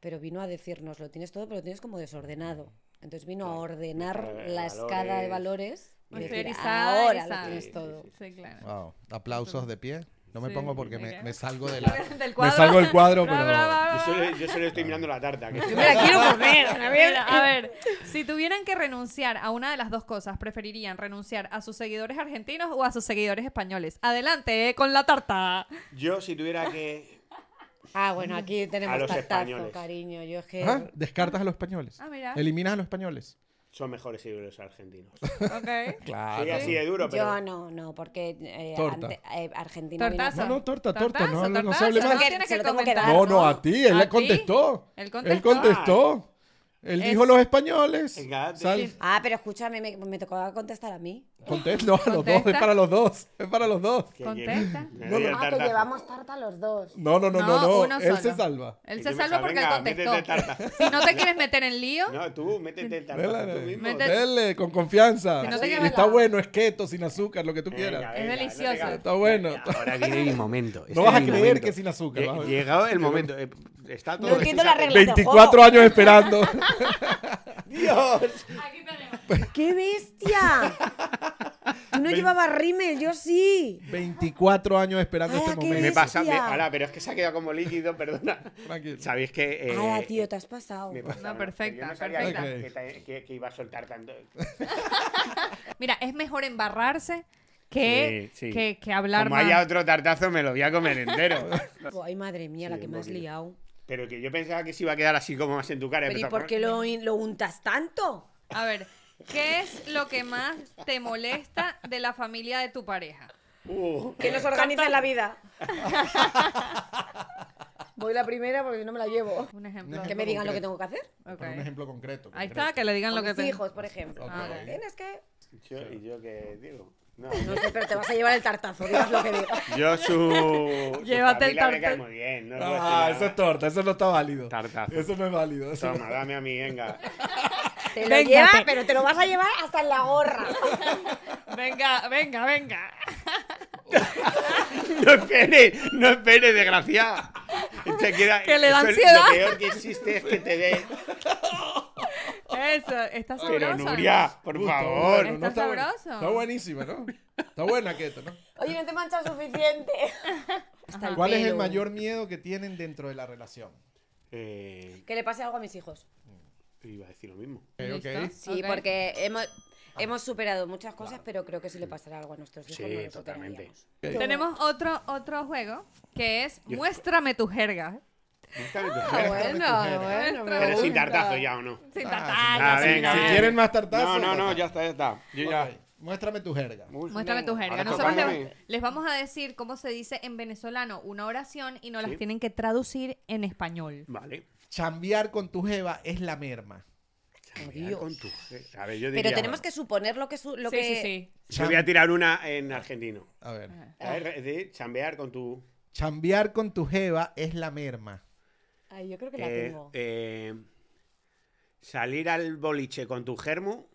Speaker 4: pero vino a decirnos, lo tienes todo, pero lo tienes como desordenado. Entonces vino a ordenar
Speaker 3: de
Speaker 4: la escala de valores decir, ahora lo tienes
Speaker 3: Sí, sí,
Speaker 4: todo.
Speaker 3: sí.
Speaker 1: Sí, claro.
Speaker 2: Wow. Aplausos de pie. No me
Speaker 1: Sí,
Speaker 2: pongo porque me, me salgo de la,
Speaker 1: Del
Speaker 2: me
Speaker 1: cuadro.
Speaker 2: salgo del cuadro, pero
Speaker 3: Yo solo, yo solo estoy mirando la tarta. que-
Speaker 4: Yo me la quiero comer, a ver.
Speaker 1: Mira, a ver, si tuvieran que renunciar a una de las dos cosas, ¿preferirían renunciar a sus seguidores argentinos o a sus seguidores españoles? Adelante eh, con la tarta.
Speaker 3: Yo, si tuviera que.
Speaker 4: Ah, bueno, aquí tenemos
Speaker 3: A los
Speaker 4: tartazo,
Speaker 3: españoles.
Speaker 4: cariño. Yo es que...
Speaker 2: Ajá, descartas a los españoles.
Speaker 1: Ah, mira.
Speaker 2: Eliminas a los españoles.
Speaker 3: Son mejores seguidores argentinos.
Speaker 1: Ok.
Speaker 2: Claro.
Speaker 3: Soy así de duro, pero.
Speaker 4: Yo no, no, porque eh,
Speaker 2: Torta.
Speaker 4: ante- eh, Argentina vino a
Speaker 1: Tortazo.
Speaker 2: No, no, torta, torta, no,
Speaker 1: Tortazo,
Speaker 2: no, no se
Speaker 1: tortazo,
Speaker 2: hable
Speaker 1: no
Speaker 2: más.
Speaker 1: tienes
Speaker 4: Se
Speaker 1: que
Speaker 4: lo tengo que
Speaker 1: comentar.
Speaker 4: dar.
Speaker 2: No, no, a ti, él
Speaker 1: ¿A
Speaker 2: le
Speaker 1: ti?
Speaker 2: contestó.
Speaker 1: Él
Speaker 2: Él
Speaker 1: contestó.
Speaker 2: contestó. Él
Speaker 1: Es-
Speaker 2: dijo los españoles.
Speaker 3: Venga,
Speaker 2: Sal-
Speaker 1: sí.
Speaker 4: Ah, pero escúchame, me, me tocaba contestar a mí.
Speaker 2: Contesta, no, a los dos,
Speaker 1: Contesta.
Speaker 2: es para los dos, es para los dos.
Speaker 1: Contesta.
Speaker 2: No, no.
Speaker 3: el
Speaker 4: Ah, que llevamos tarta los dos.
Speaker 2: No, no, no, no,
Speaker 1: No,
Speaker 2: él se salva.
Speaker 1: Él se salva
Speaker 3: sal-
Speaker 1: porque
Speaker 3: venga,
Speaker 1: él contestó.
Speaker 3: métete el.
Speaker 1: Si no te quieres meter en lío,
Speaker 3: No, tú, métete el tartazo
Speaker 2: Dale,
Speaker 3: tú mismo.
Speaker 1: Mete-
Speaker 2: dele, con confianza.
Speaker 1: Si no te
Speaker 2: Y está
Speaker 1: la-
Speaker 2: bueno, es keto, sin azúcar, lo que tú
Speaker 3: Venga,
Speaker 2: quieras.
Speaker 3: venga, no te
Speaker 1: delicioso.
Speaker 2: Está bueno.
Speaker 3: Ahora viene mi momento. Este
Speaker 2: No vas
Speaker 3: es
Speaker 2: a creer
Speaker 3: momento.
Speaker 2: que sin azúcar.
Speaker 3: Lle-. Llegado el momento. eh, Está todo
Speaker 4: No entiendo las reglas del
Speaker 2: 24
Speaker 4: juego.
Speaker 2: años esperando.
Speaker 3: Dios.
Speaker 1: aquí tenemos.
Speaker 4: ¡Qué bestia! Tú no llevabas rímel, yo sí.
Speaker 2: 24 años esperando este
Speaker 4: qué
Speaker 2: momento.
Speaker 3: Me pasa. me- ahora, pero es que se ha quedado como líquido, perdona.
Speaker 2: Tranquilo.
Speaker 3: Sabéis que. eh,
Speaker 4: Ah, tío, te has pasado.
Speaker 3: me pasa,
Speaker 1: No, perfecta,
Speaker 3: Yo no sabía
Speaker 1: perfecta.
Speaker 3: que- iba a soltar tanto.
Speaker 1: Mira, es mejor embarrarse que,
Speaker 3: Sí, sí.
Speaker 1: que, que hablar
Speaker 3: Como
Speaker 1: más.
Speaker 3: haya otro tartazo, me lo voy a comer entero.
Speaker 4: Ay, madre mía, la que me has liado.
Speaker 3: Pero que yo pensaba que se iba a quedar así como más en tu cara.
Speaker 4: Pero ¿y por qué lo, lo untas tanto?
Speaker 1: A ver, ¿qué es lo que más te molesta de la familia de tu pareja?
Speaker 3: Uh,
Speaker 4: Que nos organiza la vida. Voy la primera porque si no me la llevo.
Speaker 1: Un ejemplo.
Speaker 4: Que me digan lo que tengo que hacer.
Speaker 2: Un ejemplo concreto.
Speaker 1: Ahí está, que le digan
Speaker 4: Con
Speaker 1: lo que
Speaker 4: mis
Speaker 1: te...
Speaker 4: hijos, por ejemplo.
Speaker 1: Ah.
Speaker 4: Tienes que...
Speaker 3: yo, ¿Y yo qué digo? No,
Speaker 4: No sé, pero te vas a llevar el tartazo, digas lo que digas.
Speaker 3: yo su. su
Speaker 1: Llévate el
Speaker 3: familia me cae
Speaker 1: tarta-
Speaker 3: muy bien. No
Speaker 2: Ah, eso es torta, eso no está válido.
Speaker 3: Tartazo.
Speaker 2: Eso no es válido. eso
Speaker 3: Toma, dame a mí, venga.
Speaker 4: Te lo
Speaker 1: Venga,
Speaker 4: lleva,
Speaker 1: te-
Speaker 4: pero te lo vas a llevar hasta en la gorra.
Speaker 1: Venga, venga, venga.
Speaker 3: No esperes, no esperes, desgraciada. Queda-
Speaker 1: Que le da
Speaker 3: eso
Speaker 1: ansiedad.
Speaker 3: Lo peor que existe es que te dé.
Speaker 1: Eso, está
Speaker 3: Pero
Speaker 1: sabrosa.
Speaker 3: Nuria, por favor.
Speaker 1: Está
Speaker 2: está, bueno.
Speaker 1: sabroso.
Speaker 2: Está buenísima, ¿no? Está buena keto, ¿no?
Speaker 4: Oye, no te manchas suficiente. Hasta el
Speaker 2: ¿Cuál es el mayor miedo que tienen dentro de la relación?
Speaker 3: Eh,
Speaker 4: Que le pase algo a mis hijos.
Speaker 3: iba a decir lo mismo.
Speaker 1: ¿Listo?
Speaker 4: Sí, porque hemos, hemos superado muchas cosas, pero creo que si le pasara algo a nuestros hijos
Speaker 3: Sí,
Speaker 4: no lo
Speaker 3: totalmente.
Speaker 1: Tenemos otro, otro juego que es Muéstrame tu jerga.
Speaker 3: Búscame tu
Speaker 4: Ah,
Speaker 3: jerga.
Speaker 4: bueno, bueno, me
Speaker 3: Pero sin tartazo ya o no.
Speaker 1: Sin
Speaker 2: Ah,
Speaker 1: tartallo,
Speaker 3: Ah, venga.
Speaker 2: Si
Speaker 3: bien.
Speaker 2: quieren más tartazos.
Speaker 3: No, no, no, ya está, ya está. Yo ya.
Speaker 2: Ok, Muéstrame tu jerga.
Speaker 1: Muéstrame tu jerga. Nosotros les, les vamos a decir cómo se dice en venezolano una oración y nos
Speaker 3: Sí.
Speaker 1: las tienen que traducir en español.
Speaker 3: Vale.
Speaker 2: Chambear con tu jeva es la merma.
Speaker 3: Chambear con tu jerga. A ver, yo diría.
Speaker 4: Pero tenemos que suponer lo que... Su, lo
Speaker 1: sí,
Speaker 4: que...
Speaker 1: sí, sí.
Speaker 3: Yo voy a tirar una en argentino.
Speaker 2: A ver.
Speaker 3: A ver, es decir, chambear con tu.
Speaker 2: Chambear con tu jeva es la merma.
Speaker 4: Ay, yo creo que la
Speaker 3: eh,
Speaker 4: tengo.
Speaker 3: eh, salir al boliche con tu germo.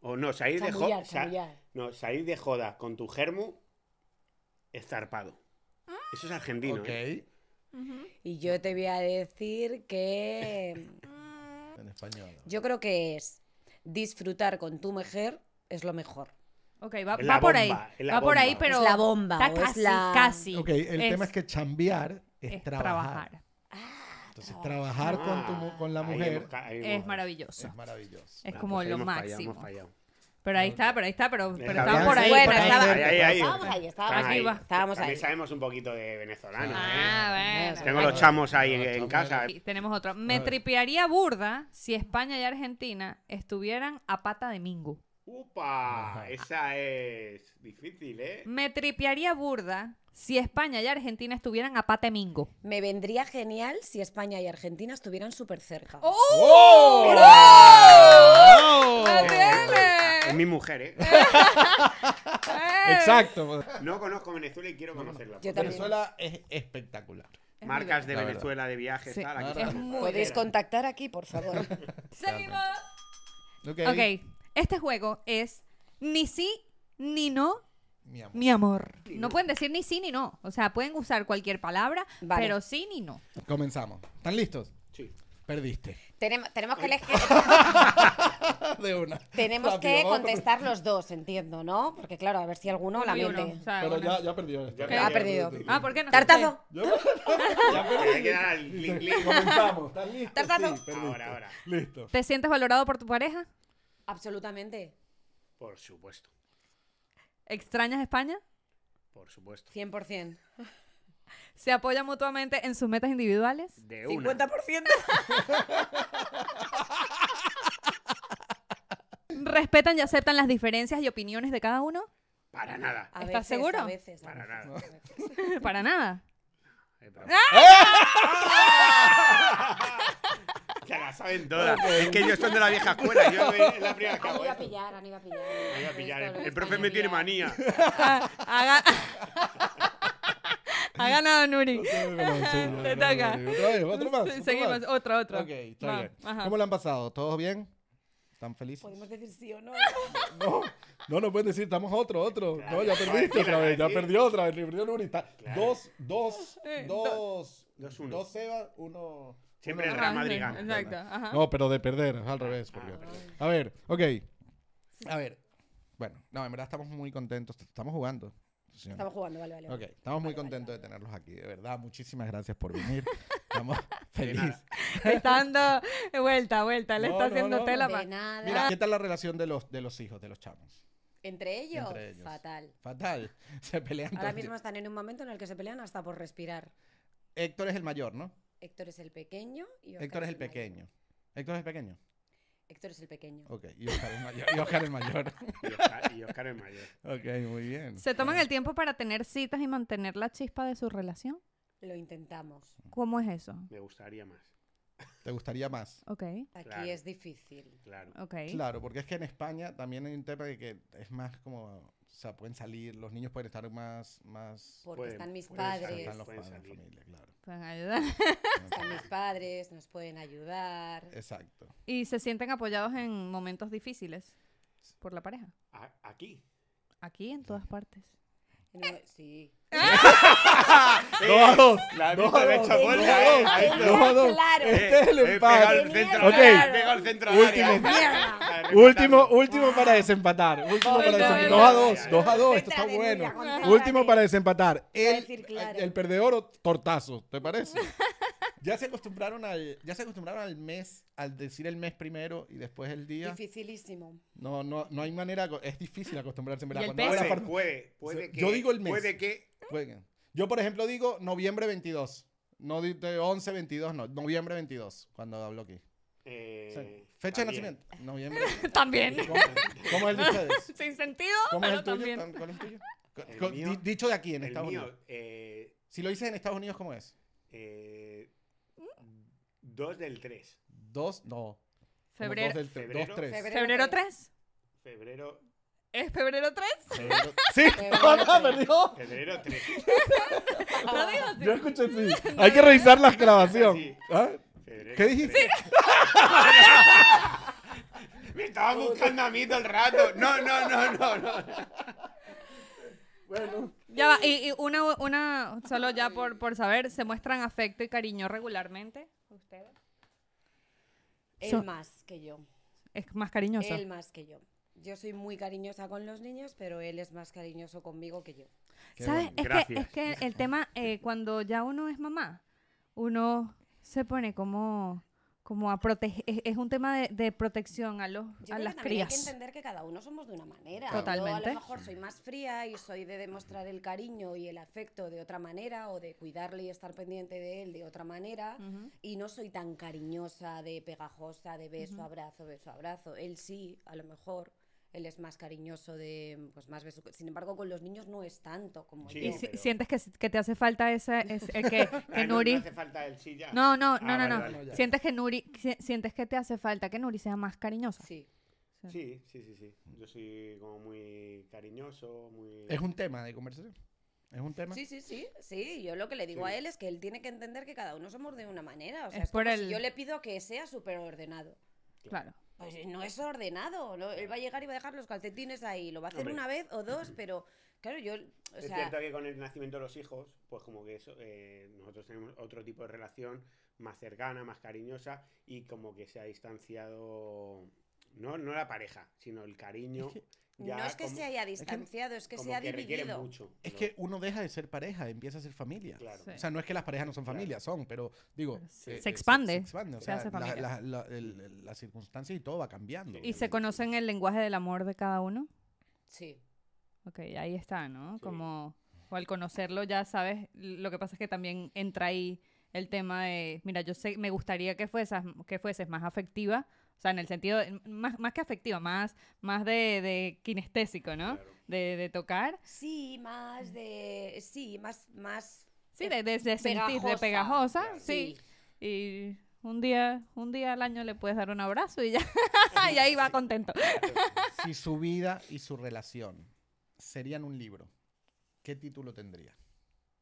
Speaker 3: O no, salir de joda. No, salir de joda con tu germo estarpado. Eso es argentino.
Speaker 2: Ok.
Speaker 3: ¿eh?
Speaker 4: Y yo te voy a decir que...
Speaker 2: En español.
Speaker 4: Yo creo que es disfrutar con tu mujer es lo mejor.
Speaker 1: Ok, va, por ahí.
Speaker 3: bomba,
Speaker 1: Va por ahí, pero.
Speaker 4: Es la bomba,
Speaker 1: Está casi,
Speaker 4: la-
Speaker 1: casi.
Speaker 2: Ok, el tema es que chambear es,
Speaker 1: es
Speaker 2: trabajar.
Speaker 1: trabajar.
Speaker 2: Entonces, trabajar con, tu, con la mujer
Speaker 3: ahí
Speaker 1: Es maravilloso.
Speaker 2: es maravilloso.
Speaker 1: Es
Speaker 3: Ah,
Speaker 1: como
Speaker 3: pues
Speaker 1: lo
Speaker 3: hemos fallado,
Speaker 1: máximo.
Speaker 3: hemos fallado.
Speaker 1: Pero ahí está, pero ahí está, pero, pero estaba por ahí.
Speaker 4: bueno,
Speaker 1: por ahí.
Speaker 4: estaba-
Speaker 3: Ahí, ahí, ahí.
Speaker 4: Estábamos ahí, estábamos ahí. Estábamos
Speaker 3: También
Speaker 4: ahí.
Speaker 3: sabemos un poquito de venezolano. ¿eh?
Speaker 1: Ah, bueno.
Speaker 3: Tengo los chamos ahí en, en casa.
Speaker 1: Tenemos otro. Me tripearía burda si España y Argentina estuvieran a pata de mingo.
Speaker 3: ¡Upa! Esa es difícil, ¿eh?
Speaker 1: Me tripearía burda si España y Argentina estuvieran a pata de mingo.
Speaker 4: Me vendría genial si España y Argentina estuvieran súper cerca.
Speaker 1: ¡Oh!
Speaker 2: ¡Oh!
Speaker 1: ¡La
Speaker 3: Es mi mujer, ¿eh?
Speaker 2: Exacto.
Speaker 3: No conozco Venezuela y quiero conocerla.
Speaker 4: Yo también.
Speaker 2: Venezuela es espectacular.
Speaker 1: Es
Speaker 3: Marcas de
Speaker 2: La verdad.
Speaker 3: Venezuela, de viajes,
Speaker 1: Sí.
Speaker 3: tal. Aquí
Speaker 2: Es
Speaker 3: estamos.
Speaker 1: muy
Speaker 4: Podéis
Speaker 1: bien.
Speaker 4: contactar aquí, por favor.
Speaker 1: Seguimos.
Speaker 2: Ok.
Speaker 1: Ok, este juego es ni sí ni no,
Speaker 2: Mi amor.
Speaker 1: mi amor. No pueden decir ni sí ni no. O sea, pueden usar cualquier palabra,
Speaker 4: Vale.
Speaker 1: pero sí ni no.
Speaker 2: Comenzamos. ¿Están listos? Perdiste.
Speaker 4: tenemos, tenemos que elegir-
Speaker 2: De una.
Speaker 4: tenemos
Speaker 2: Rápido,
Speaker 4: que contestar los dos, entiendo, ¿no? Porque claro, a ver si alguno la
Speaker 1: uno.
Speaker 4: miente.
Speaker 1: O sea,
Speaker 2: Pero ya, ya perdió esto.
Speaker 3: Ya
Speaker 4: Ha perdido.
Speaker 1: Ah, ¿por qué no?
Speaker 4: ¡Tartazo! Tartazo.
Speaker 2: Sí.
Speaker 3: Ahora, ahora.
Speaker 2: Listo.
Speaker 1: ¿Te sientes valorado por tu pareja?
Speaker 4: Absolutamente.
Speaker 3: Por supuesto.
Speaker 1: ¿Extrañas España?
Speaker 3: Por supuesto.
Speaker 4: 100%.
Speaker 1: ¿Se apoyan mutuamente en sus metas individuales?
Speaker 3: De una.
Speaker 4: 50%.
Speaker 1: ¿Respetan y aceptan las diferencias y opiniones de cada uno?
Speaker 3: Para nada.
Speaker 4: A
Speaker 1: ¿Estás
Speaker 4: veces,
Speaker 1: seguro?
Speaker 4: A veces, a
Speaker 3: Para
Speaker 4: veces,
Speaker 3: nada.
Speaker 4: veces.
Speaker 1: Para nada.
Speaker 3: Eh, pero- Ya la saben todas. Es que yo soy de la vieja escuela. Yo es la primera que
Speaker 4: Han
Speaker 3: hago
Speaker 4: ido a pillar, han ido a pillar.
Speaker 3: Me voy a pillar. El,
Speaker 4: que
Speaker 3: el profe me tiene manía.
Speaker 1: Ha, ga- ha ganado Nuri.
Speaker 2: Sí,
Speaker 1: Te toca.
Speaker 2: Otra vez, otro más. Otro
Speaker 1: Seguimos,
Speaker 2: más.
Speaker 1: otro, otro.
Speaker 2: Ok, está
Speaker 1: Va,
Speaker 2: bien.
Speaker 1: ajá.
Speaker 2: ¿Cómo lo han pasado? ¿Todos bien? ¿Están felices?
Speaker 4: Podemos decir sí o no.
Speaker 2: No, no, no pueden decir, estamos otro, otro.
Speaker 3: Claro,
Speaker 2: no, ya perdiste otra vez, ya perdió otra vez, le perdió Nuri. Está
Speaker 3: Claro.
Speaker 2: dos, dos,
Speaker 1: Eh,
Speaker 2: dos,
Speaker 3: Dos, uno.
Speaker 2: dos Sebas, uno.
Speaker 3: Siempre
Speaker 2: uno
Speaker 3: el
Speaker 2: Real.
Speaker 3: Madrid
Speaker 1: sí,
Speaker 3: gana.
Speaker 1: Exacto. Ajá.
Speaker 2: No, pero de perder, al revés. porque-
Speaker 3: Ah.
Speaker 2: A ver, ok. A ver. Bueno, no, en verdad estamos muy contentos. Estamos jugando. Señor.
Speaker 4: Estamos jugando, vale, vale.
Speaker 2: Ok, estamos muy contentos de tenerlos aquí, de verdad. Muchísimas gracias por venir. Estamos felices.
Speaker 1: Está dando vuelta, vuelta. Le
Speaker 2: No,
Speaker 1: está
Speaker 2: no,
Speaker 1: haciendo
Speaker 2: no,
Speaker 1: tela
Speaker 4: nada.
Speaker 2: Mira, ¿qué tal la relación de los, de los hijos, de los chamos?
Speaker 4: ¿Entre ellos?
Speaker 2: Entre ellos.
Speaker 4: Fatal.
Speaker 2: Fatal. Se pelean
Speaker 4: Ahora mismo están en un momento en el que se pelean hasta por respirar.
Speaker 2: Héctor es el mayor, ¿no?
Speaker 4: Héctor es el pequeño y
Speaker 2: Héctor es el pequeño. Héctor es el pequeño.
Speaker 4: Héctor es el pequeño.
Speaker 2: Ok, y Oscar es mayor. Y Oscar es mayor.
Speaker 3: Y Oscar, y Oscar es mayor.
Speaker 2: ok, muy bien.
Speaker 1: ¿Se toman el tiempo para tener citas y mantener la chispa de su relación?
Speaker 4: Lo intentamos.
Speaker 1: ¿Cómo es eso?
Speaker 3: Me gustaría más.
Speaker 2: ¿Te gustaría más?
Speaker 1: Ok,
Speaker 4: Aquí
Speaker 3: Claro.
Speaker 4: es difícil.
Speaker 3: Claro.
Speaker 1: ok.
Speaker 2: Claro, porque es que en España también hay un tema de que es más como, o sea, pueden salir, los niños pueden estar más, más...
Speaker 4: Porque
Speaker 3: Pueden-
Speaker 4: están mis padres.
Speaker 3: salir,
Speaker 2: Están los
Speaker 3: pueden
Speaker 2: padres, la familia, claro.
Speaker 1: Pueden ayudar.
Speaker 4: Están mis padres, nos pueden ayudar.
Speaker 2: Exacto.
Speaker 1: ¿Y se sienten apoyados en momentos difíciles por la pareja?
Speaker 3: A- aquí.
Speaker 1: Aquí, en todas partes.
Speaker 4: No, sí.
Speaker 2: Dos a dos.
Speaker 3: La
Speaker 2: Dos a dos.
Speaker 3: eh.
Speaker 2: Dos a dos.
Speaker 4: claro.
Speaker 2: Este es el
Speaker 3: He
Speaker 2: empate.
Speaker 3: el
Speaker 4: Tenía
Speaker 3: centro.
Speaker 2: Último. Último, último para desempatar. Último para desempatar. Dos a dos, dos a dos. Esto está bueno. Último para desempatar. El, el perdedor o tortazo, ¿te parece? Ya se acostumbraron al, ya se acostumbraron al mes, al decir el mes primero y después el día.
Speaker 4: Dificilísimo.
Speaker 2: No, no, no hay manera, es difícil acostumbrarse en verdad. Yo digo el mes.
Speaker 3: Puede que.
Speaker 2: Yo, por ejemplo, digo noviembre 22. No de 11, 22, no. Noviembre 22, cuando hablo aquí.
Speaker 3: eh,
Speaker 2: Sí. Fecha de nacimiento. Noviembre.
Speaker 1: También.
Speaker 2: ¿Cómo, cómo es el de ustedes?
Speaker 1: Sin sentido,
Speaker 2: ¿Cómo es
Speaker 1: pero
Speaker 2: el tuyo?
Speaker 1: también.
Speaker 2: ¿Cuál es el tuyo?
Speaker 3: El mío-
Speaker 2: di- dicho de aquí, en
Speaker 3: El
Speaker 2: Estados
Speaker 3: mío,
Speaker 2: Unidos.
Speaker 3: eh,
Speaker 2: Si lo dices en Estados Unidos, ¿cómo es?
Speaker 3: eh, 2 del 3.
Speaker 2: Dos, no.
Speaker 1: Febrero.
Speaker 2: Dos, del
Speaker 3: Febrero.
Speaker 2: dos, tres.
Speaker 4: Febrero.
Speaker 1: ¿Febrero 3?
Speaker 3: Febrero.
Speaker 1: ¿Es febrero 3?
Speaker 2: Febrero- Sí,
Speaker 4: Febrero
Speaker 2: no, no,
Speaker 4: tres.
Speaker 2: perdió.
Speaker 3: Febrero 3.
Speaker 1: ¿Lo digo así?
Speaker 2: Yo escuché sí. Hay que revisar la grabación.
Speaker 3: Sí.
Speaker 2: ¿Ah? ¿Qué dijiste?
Speaker 3: 3. Me estaban buscando a mí todo el rato. No, no, no, no, no.
Speaker 2: Bueno.
Speaker 1: Ya va, y, y una, una, solo ya por, por saber, ¿se muestran afecto y cariño regularmente? ¿Ustedes?
Speaker 4: Él más que yo.
Speaker 1: Es más cariñoso.
Speaker 4: Él más que yo. Yo soy muy cariñosa con los niños, pero él es más cariñoso conmigo que yo.
Speaker 2: Qué
Speaker 1: ¿Sabes? Es que,
Speaker 3: Gracias.
Speaker 1: es que el tema, eh, cuando ya uno es mamá, uno se pone como, como a proteger, es, es un tema de, de protección a, los,
Speaker 4: Yo
Speaker 1: a
Speaker 4: creo
Speaker 1: las
Speaker 4: que también hay que
Speaker 1: crías.
Speaker 4: entender que cada uno somos de una manera.
Speaker 1: Totalmente.
Speaker 4: Yo a lo mejor soy más fría y soy de demostrar el cariño y el afecto de otra manera o de cuidarle y estar pendiente de él de otra manera. Y no soy tan cariñosa, de pegajosa, de beso, abrazo, beso, abrazo. Él sí, a lo mejor. Él es más cariñoso de, pues más beso. Sin embargo, con los niños no es tanto como
Speaker 3: Sí,
Speaker 1: Y
Speaker 4: yo.
Speaker 1: si-
Speaker 3: pero-
Speaker 1: sientes que, que te hace falta ese, ese- el que,
Speaker 3: Ah,
Speaker 1: que
Speaker 3: no,
Speaker 1: Nuri...
Speaker 3: No hace falta el sí ya.
Speaker 1: No, no, no,
Speaker 3: Ah,
Speaker 1: no,
Speaker 3: vale,
Speaker 1: no.
Speaker 3: vale.
Speaker 1: Sientes que Nuri, si- sientes que te hace falta que Nuri sea más cariñosa.
Speaker 4: Sí.
Speaker 3: Sí, sí, sí, sí. Yo soy como muy cariñoso, muy...
Speaker 2: Es un tema de conversación. Es un tema.
Speaker 4: Sí, sí, sí, sí. Yo lo que le digo
Speaker 3: Sí.
Speaker 4: a él es que él tiene que entender que cada uno somos de una manera. O sea,
Speaker 1: Es
Speaker 4: es,
Speaker 1: por
Speaker 4: como
Speaker 1: el-
Speaker 4: si yo le pido que sea súper ordenado.
Speaker 1: Claro.
Speaker 4: Pues no es ordenado. lo- él va a llegar y va a dejar los calcetines ahí. Lo va a hacer
Speaker 3: Hombre.
Speaker 4: una vez o dos, pero claro, yo. O
Speaker 3: es
Speaker 4: sea,
Speaker 3: cierto que con el nacimiento de los hijos, pues como que eso, eh, nosotros tenemos otro tipo de relación más cercana, más cariñosa y como que se ha distanciado, no, no la pareja, sino el cariño. ya
Speaker 4: no es que
Speaker 3: como-
Speaker 4: se haya distanciado, es que, se ha
Speaker 3: que
Speaker 4: dividido.
Speaker 3: mucho.
Speaker 2: Es que uno deja de ser pareja, empieza a ser familia.
Speaker 3: Claro.
Speaker 1: Sí.
Speaker 2: O sea, no es que las parejas no son
Speaker 3: Claro.
Speaker 2: familia, son, pero digo...
Speaker 1: Se-
Speaker 2: eh,
Speaker 1: se
Speaker 2: eh,
Speaker 1: expande,
Speaker 2: Se, expande. O
Speaker 1: se
Speaker 2: sea,
Speaker 1: hace
Speaker 2: la-
Speaker 1: familia.
Speaker 2: la- la- el- el- las circunstancias y todo va cambiando.
Speaker 1: ¿Y se conocen el lenguaje del amor de cada uno?
Speaker 4: Sí.
Speaker 1: Ok, ahí está, ¿no?
Speaker 3: Sí.
Speaker 1: Como, o al conocerlo ya sabes, lo que pasa es que también entra ahí el tema de, mira, yo sé, me gustaría que fueses, que fueses más afectiva, o sea, en el sentido, de- más, más que afectiva, más, más de, de kinestésico, ¿no?
Speaker 3: Claro.
Speaker 1: De, de tocar,
Speaker 4: Sí, más de. Sí, más. más
Speaker 1: sí, de, de, de sentir, de
Speaker 4: pegajosa.
Speaker 3: Claro.
Speaker 1: sí. Y un día, un día al año le puedes dar un abrazo y ya, y ahí va contento.
Speaker 2: Si su vida y su relación serían un libro, ¿qué título tendría?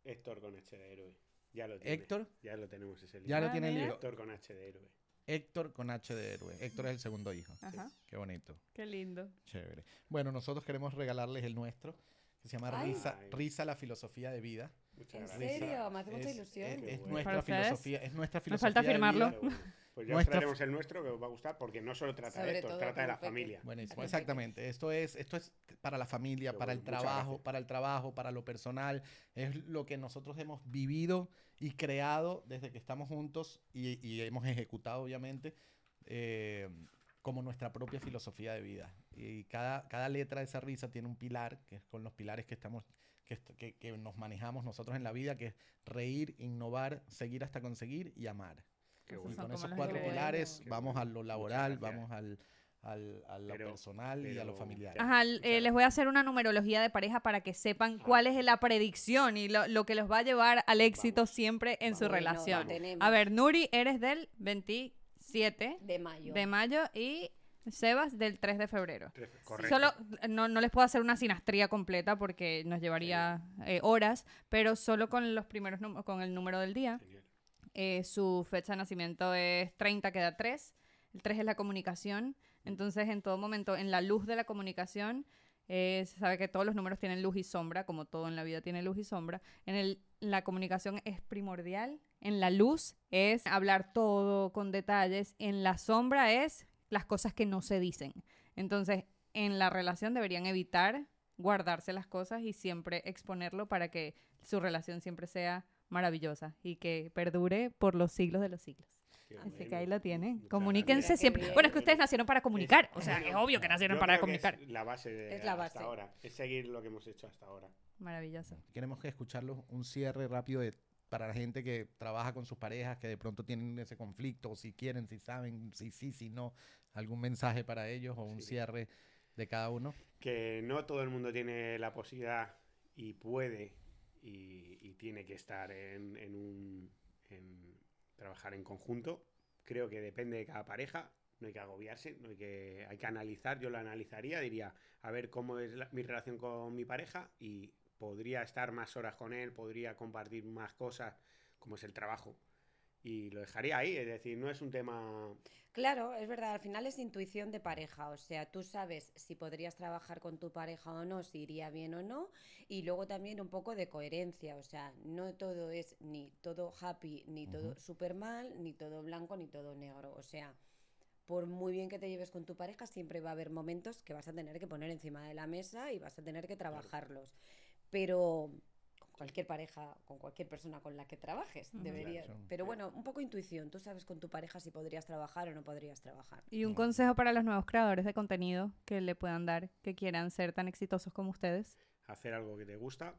Speaker 3: Héctor con H de héroe. Ya lo tiene.
Speaker 2: Héctor,
Speaker 3: Ya lo tenemos ese libro.
Speaker 2: ya lo
Speaker 1: Ah,
Speaker 2: tiene el libro.
Speaker 3: Héctor con H de héroe.
Speaker 2: Héctor con H de héroe. Héctor es el segundo hijo.
Speaker 1: Ajá.
Speaker 2: Qué bonito.
Speaker 1: Qué lindo.
Speaker 2: Chévere. Bueno, nosotros queremos regalarles el nuestro, que se llama
Speaker 4: Ay.
Speaker 2: Risa. Risa, la filosofía de vida.
Speaker 3: Muchas
Speaker 4: ¿En
Speaker 3: gracias.
Speaker 4: serio? Me hace mucha
Speaker 2: Es-
Speaker 4: ilusión.
Speaker 2: Es, es
Speaker 3: bueno.
Speaker 2: nuestra filosofía, es nuestra
Speaker 1: Me
Speaker 2: filosofía
Speaker 1: falta
Speaker 2: de
Speaker 1: firmarlo.
Speaker 2: vida.
Speaker 3: Pues ya os
Speaker 2: Nuestra-
Speaker 3: traeremos el nuestro que os va a gustar porque no solo trata
Speaker 4: Sobre
Speaker 3: de esto, trata de la
Speaker 4: Peque.
Speaker 3: familia.
Speaker 2: Buenísimo, exactamente. Esto es, esto es para la familia, para el trabajo,
Speaker 3: gracias.
Speaker 2: para el trabajo, para lo personal. Es lo que nosotros hemos vivido y creado desde que estamos juntos y, y hemos ejecutado, obviamente, eh, como nuestra propia filosofía de vida. Y cada, cada letra de esa risa tiene un pilar, que es con los pilares que estamos que, que- que nos manejamos nosotros en la vida, que es reír, innovar, seguir hasta conseguir y amar.
Speaker 3: Qué bueno.
Speaker 2: Con esos cuatro pilares vamos a lo laboral, vamos al, al- a lo
Speaker 3: Pero-
Speaker 2: personal y a lo familiar.
Speaker 1: Ajá, eh, les voy a hacer una numerología de pareja para que sepan cuál es la predicción y lo, lo que los va a llevar al éxito
Speaker 3: Vamos.
Speaker 1: siempre en su
Speaker 4: Bueno,
Speaker 1: relación. A ver, Nuri, eres del 27
Speaker 4: De mayo.
Speaker 1: de mayo y Sebas del 3 de febrero.
Speaker 3: Correcto.
Speaker 1: Solo no, no les puedo hacer una sinastría completa porque nos llevaría eh, horas, pero solo con los primeros con el número del día.
Speaker 3: Genial.
Speaker 1: Eh, su fecha de nacimiento es 30, queda 3. El 3 es la comunicación. Entonces, en todo momento, en la luz de la comunicación, eh, se sabe que todos los números tienen luz y sombra, como todo en la vida tiene luz y sombra. En el, la comunicación es primordial. En la luz es hablar todo con detalles. En la sombra es las cosas que no se dicen. Entonces, en la relación deberían evitar guardarse las cosas y siempre exponerlo para que su relación siempre sea maravillosa y que perdure por los siglos de los siglos.
Speaker 3: Qué
Speaker 1: Así que
Speaker 3: bueno.
Speaker 1: ahí lo tienen.
Speaker 3: Muchas
Speaker 1: Comuníquense
Speaker 4: gracias.
Speaker 1: siempre. Bueno, es que ustedes nacieron para comunicar. O sea, es obvio que nacieron
Speaker 3: Yo
Speaker 1: para
Speaker 3: creo que
Speaker 1: comunicar.
Speaker 3: Es la base de
Speaker 4: Es la
Speaker 3: hasta
Speaker 4: base.
Speaker 3: ahora. Es seguir lo que hemos hecho hasta ahora.
Speaker 1: Maravilloso.
Speaker 2: Queremos que escucharlos un cierre rápido de- para la gente que trabaja con sus parejas, que de pronto tienen ese conflicto, o si quieren, si saben, si sí, si no, algún mensaje para ellos o un
Speaker 3: Sí.
Speaker 2: cierre de cada uno.
Speaker 3: Que no todo el mundo tiene la posibilidad y puede y, y tiene que estar en, en un en trabajar en conjunto. Creo que depende de cada pareja. No hay que agobiarse, no hay que, hay que analizar. Yo lo analizaría, diría, a ver cómo es la- mi relación con mi pareja y podría estar más horas con él, podría compartir más cosas, como es el trabajo. Y lo dejaría ahí, es decir, no es un tema
Speaker 4: Claro, es verdad, al final es intuición de pareja, o sea, tú sabes si podrías trabajar con tu pareja o no, si iría bien o no, y luego también un poco de coherencia, o sea, no todo es ni todo happy, ni todo
Speaker 2: Ujú.
Speaker 4: súper mal, ni todo blanco, ni todo negro, o sea, por muy bien que te lleves con tu pareja, siempre va a haber momentos que vas a tener que poner encima de la mesa y vas a tener que trabajarlos, pero cualquier pareja, con cualquier persona con la que trabajes,
Speaker 2: Claro.
Speaker 4: pero bueno, un poco intuición, tú sabes con tu pareja si podrías trabajar o no podrías trabajar.
Speaker 1: Y un consejo para los nuevos creadores de contenido que le puedan dar, que quieran ser tan exitosos como ustedes.
Speaker 3: hacer algo que te gusta,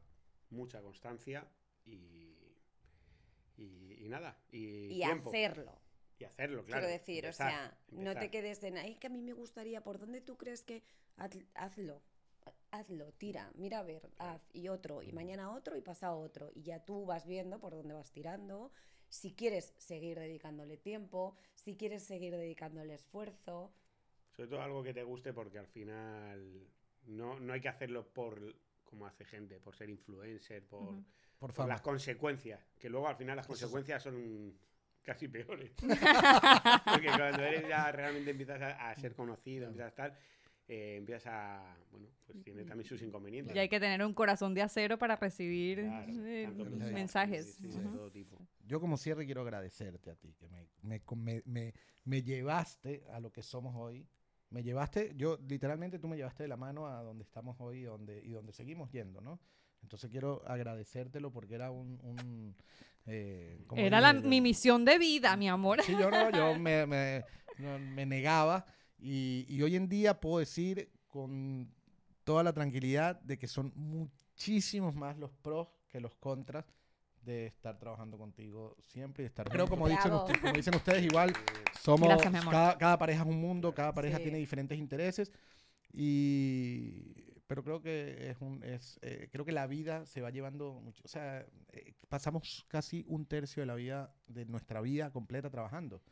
Speaker 3: mucha constancia y, y, y nada. Y,
Speaker 4: y
Speaker 3: tiempo.
Speaker 4: hacerlo.
Speaker 3: Y hacerlo, claro.
Speaker 4: Quiero decir,
Speaker 3: empezar,
Speaker 4: o sea, no te quedes en ahí que a mí me gustaría, ¿por dónde tú crees que Haz- hazlo? Hazlo, tira, mira a ver, haz y otro, y mañana otro y pasa otro. Y ya tú vas viendo por dónde vas tirando. Si quieres seguir dedicándole tiempo, si quieres seguir dedicándole esfuerzo.
Speaker 3: Sobre todo algo que te guste porque al final no, no hay que hacerlo por como hace gente, por ser influencer, por.
Speaker 2: Por
Speaker 3: por las consecuencias. Que luego al final las consecuencias son casi peores. porque cuando eres ya realmente empiezas a, a ser conocido, empiezas a estar, eh, empiezas a. Bueno, pues tiene también sus inconvenientes.
Speaker 1: Y hay que tener un corazón de acero para recibir
Speaker 3: Claro,
Speaker 1: eh,
Speaker 2: mensajes,
Speaker 3: sí, sí,
Speaker 1: Ujú.
Speaker 3: de todo tipo.
Speaker 2: Yo como cierre quiero agradecerte a ti, que me, me, me, me- me llevaste a lo que somos hoy. Me llevaste, yo literalmente tú me llevaste de la mano a donde estamos hoy y donde, y donde seguimos yendo, ¿no? Entonces quiero agradecértelo porque era un... un, eh, como
Speaker 1: Era la,
Speaker 2: yo-
Speaker 1: mi misión de vida, mi amor.
Speaker 2: Sí, yo no, yo me, me- me negaba y, y hoy en día puedo decir con toda la tranquilidad de que son muchísimos más los pros que los contras de estar trabajando contigo siempre y estar... Creo como dicen, ustedes, como dicen ustedes, igual somos...
Speaker 1: Gracias.
Speaker 2: Cada, cada pareja es un mundo, cada pareja
Speaker 4: Sí.
Speaker 2: tiene diferentes intereses y... Pero creo que es un... Es, eh, creo que la vida se va llevando mucho... O sea, eh, pasamos casi un tercio de la vida, de nuestra vida completa trabajando.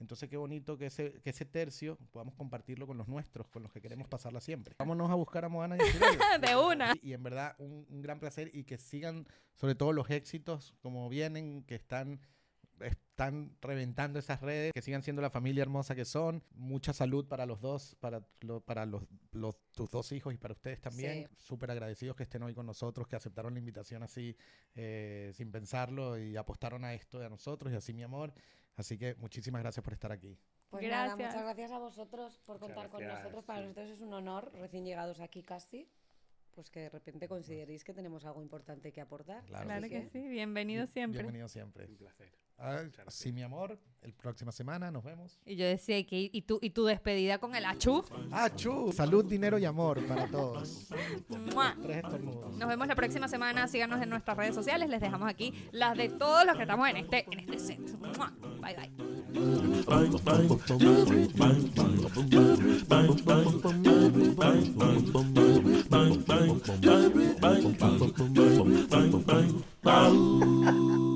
Speaker 2: Entonces, qué bonito que ese, que ese tercio podamos compartirlo con los nuestros, con los que queremos pasarla siempre. Vámonos a buscar a Moana y.
Speaker 1: De una.
Speaker 2: Y, y en verdad, un, un gran placer y que sigan, sobre todo, los éxitos como vienen, que están, están reventando esas redes, que sigan siendo la familia hermosa que son. Mucha salud para los dos, para, lo- para los, los- tus dos hijos y para ustedes también.
Speaker 4: Sí.
Speaker 2: Súper agradecidos que estén hoy con nosotros, que aceptaron la invitación así, eh, sin pensarlo y apostaron a esto y a nosotros y así, mi amor. Así que muchísimas gracias por estar aquí.
Speaker 4: Pues nada,
Speaker 1: Gracias.
Speaker 4: muchas gracias a vosotros por
Speaker 3: Muchas
Speaker 4: contar con
Speaker 3: gracias,
Speaker 4: nosotros. Para
Speaker 3: sí.
Speaker 4: nosotros es un honor, recién llegados aquí casi, pues que de repente consideréis que tenemos algo importante que aportar.
Speaker 2: Claro
Speaker 1: Claro que sí, bienvenido siempre.
Speaker 2: Bienvenido siempre.
Speaker 3: Un placer.
Speaker 2: Ah, sí, mi amor. El próxima semana nos vemos.
Speaker 1: Y yo decía, que, ¿y, tu, ¿y tu despedida con el achú?
Speaker 2: ¡Achú! Salud, dinero y amor para todos.
Speaker 1: ¡Mua!
Speaker 2: Tres estornudos.
Speaker 1: Nos vemos la próxima semana. Síganos en nuestras redes sociales. Les dejamos aquí las de todos los que estamos en este, en este set. ¡Mua! Bye
Speaker 5: bye.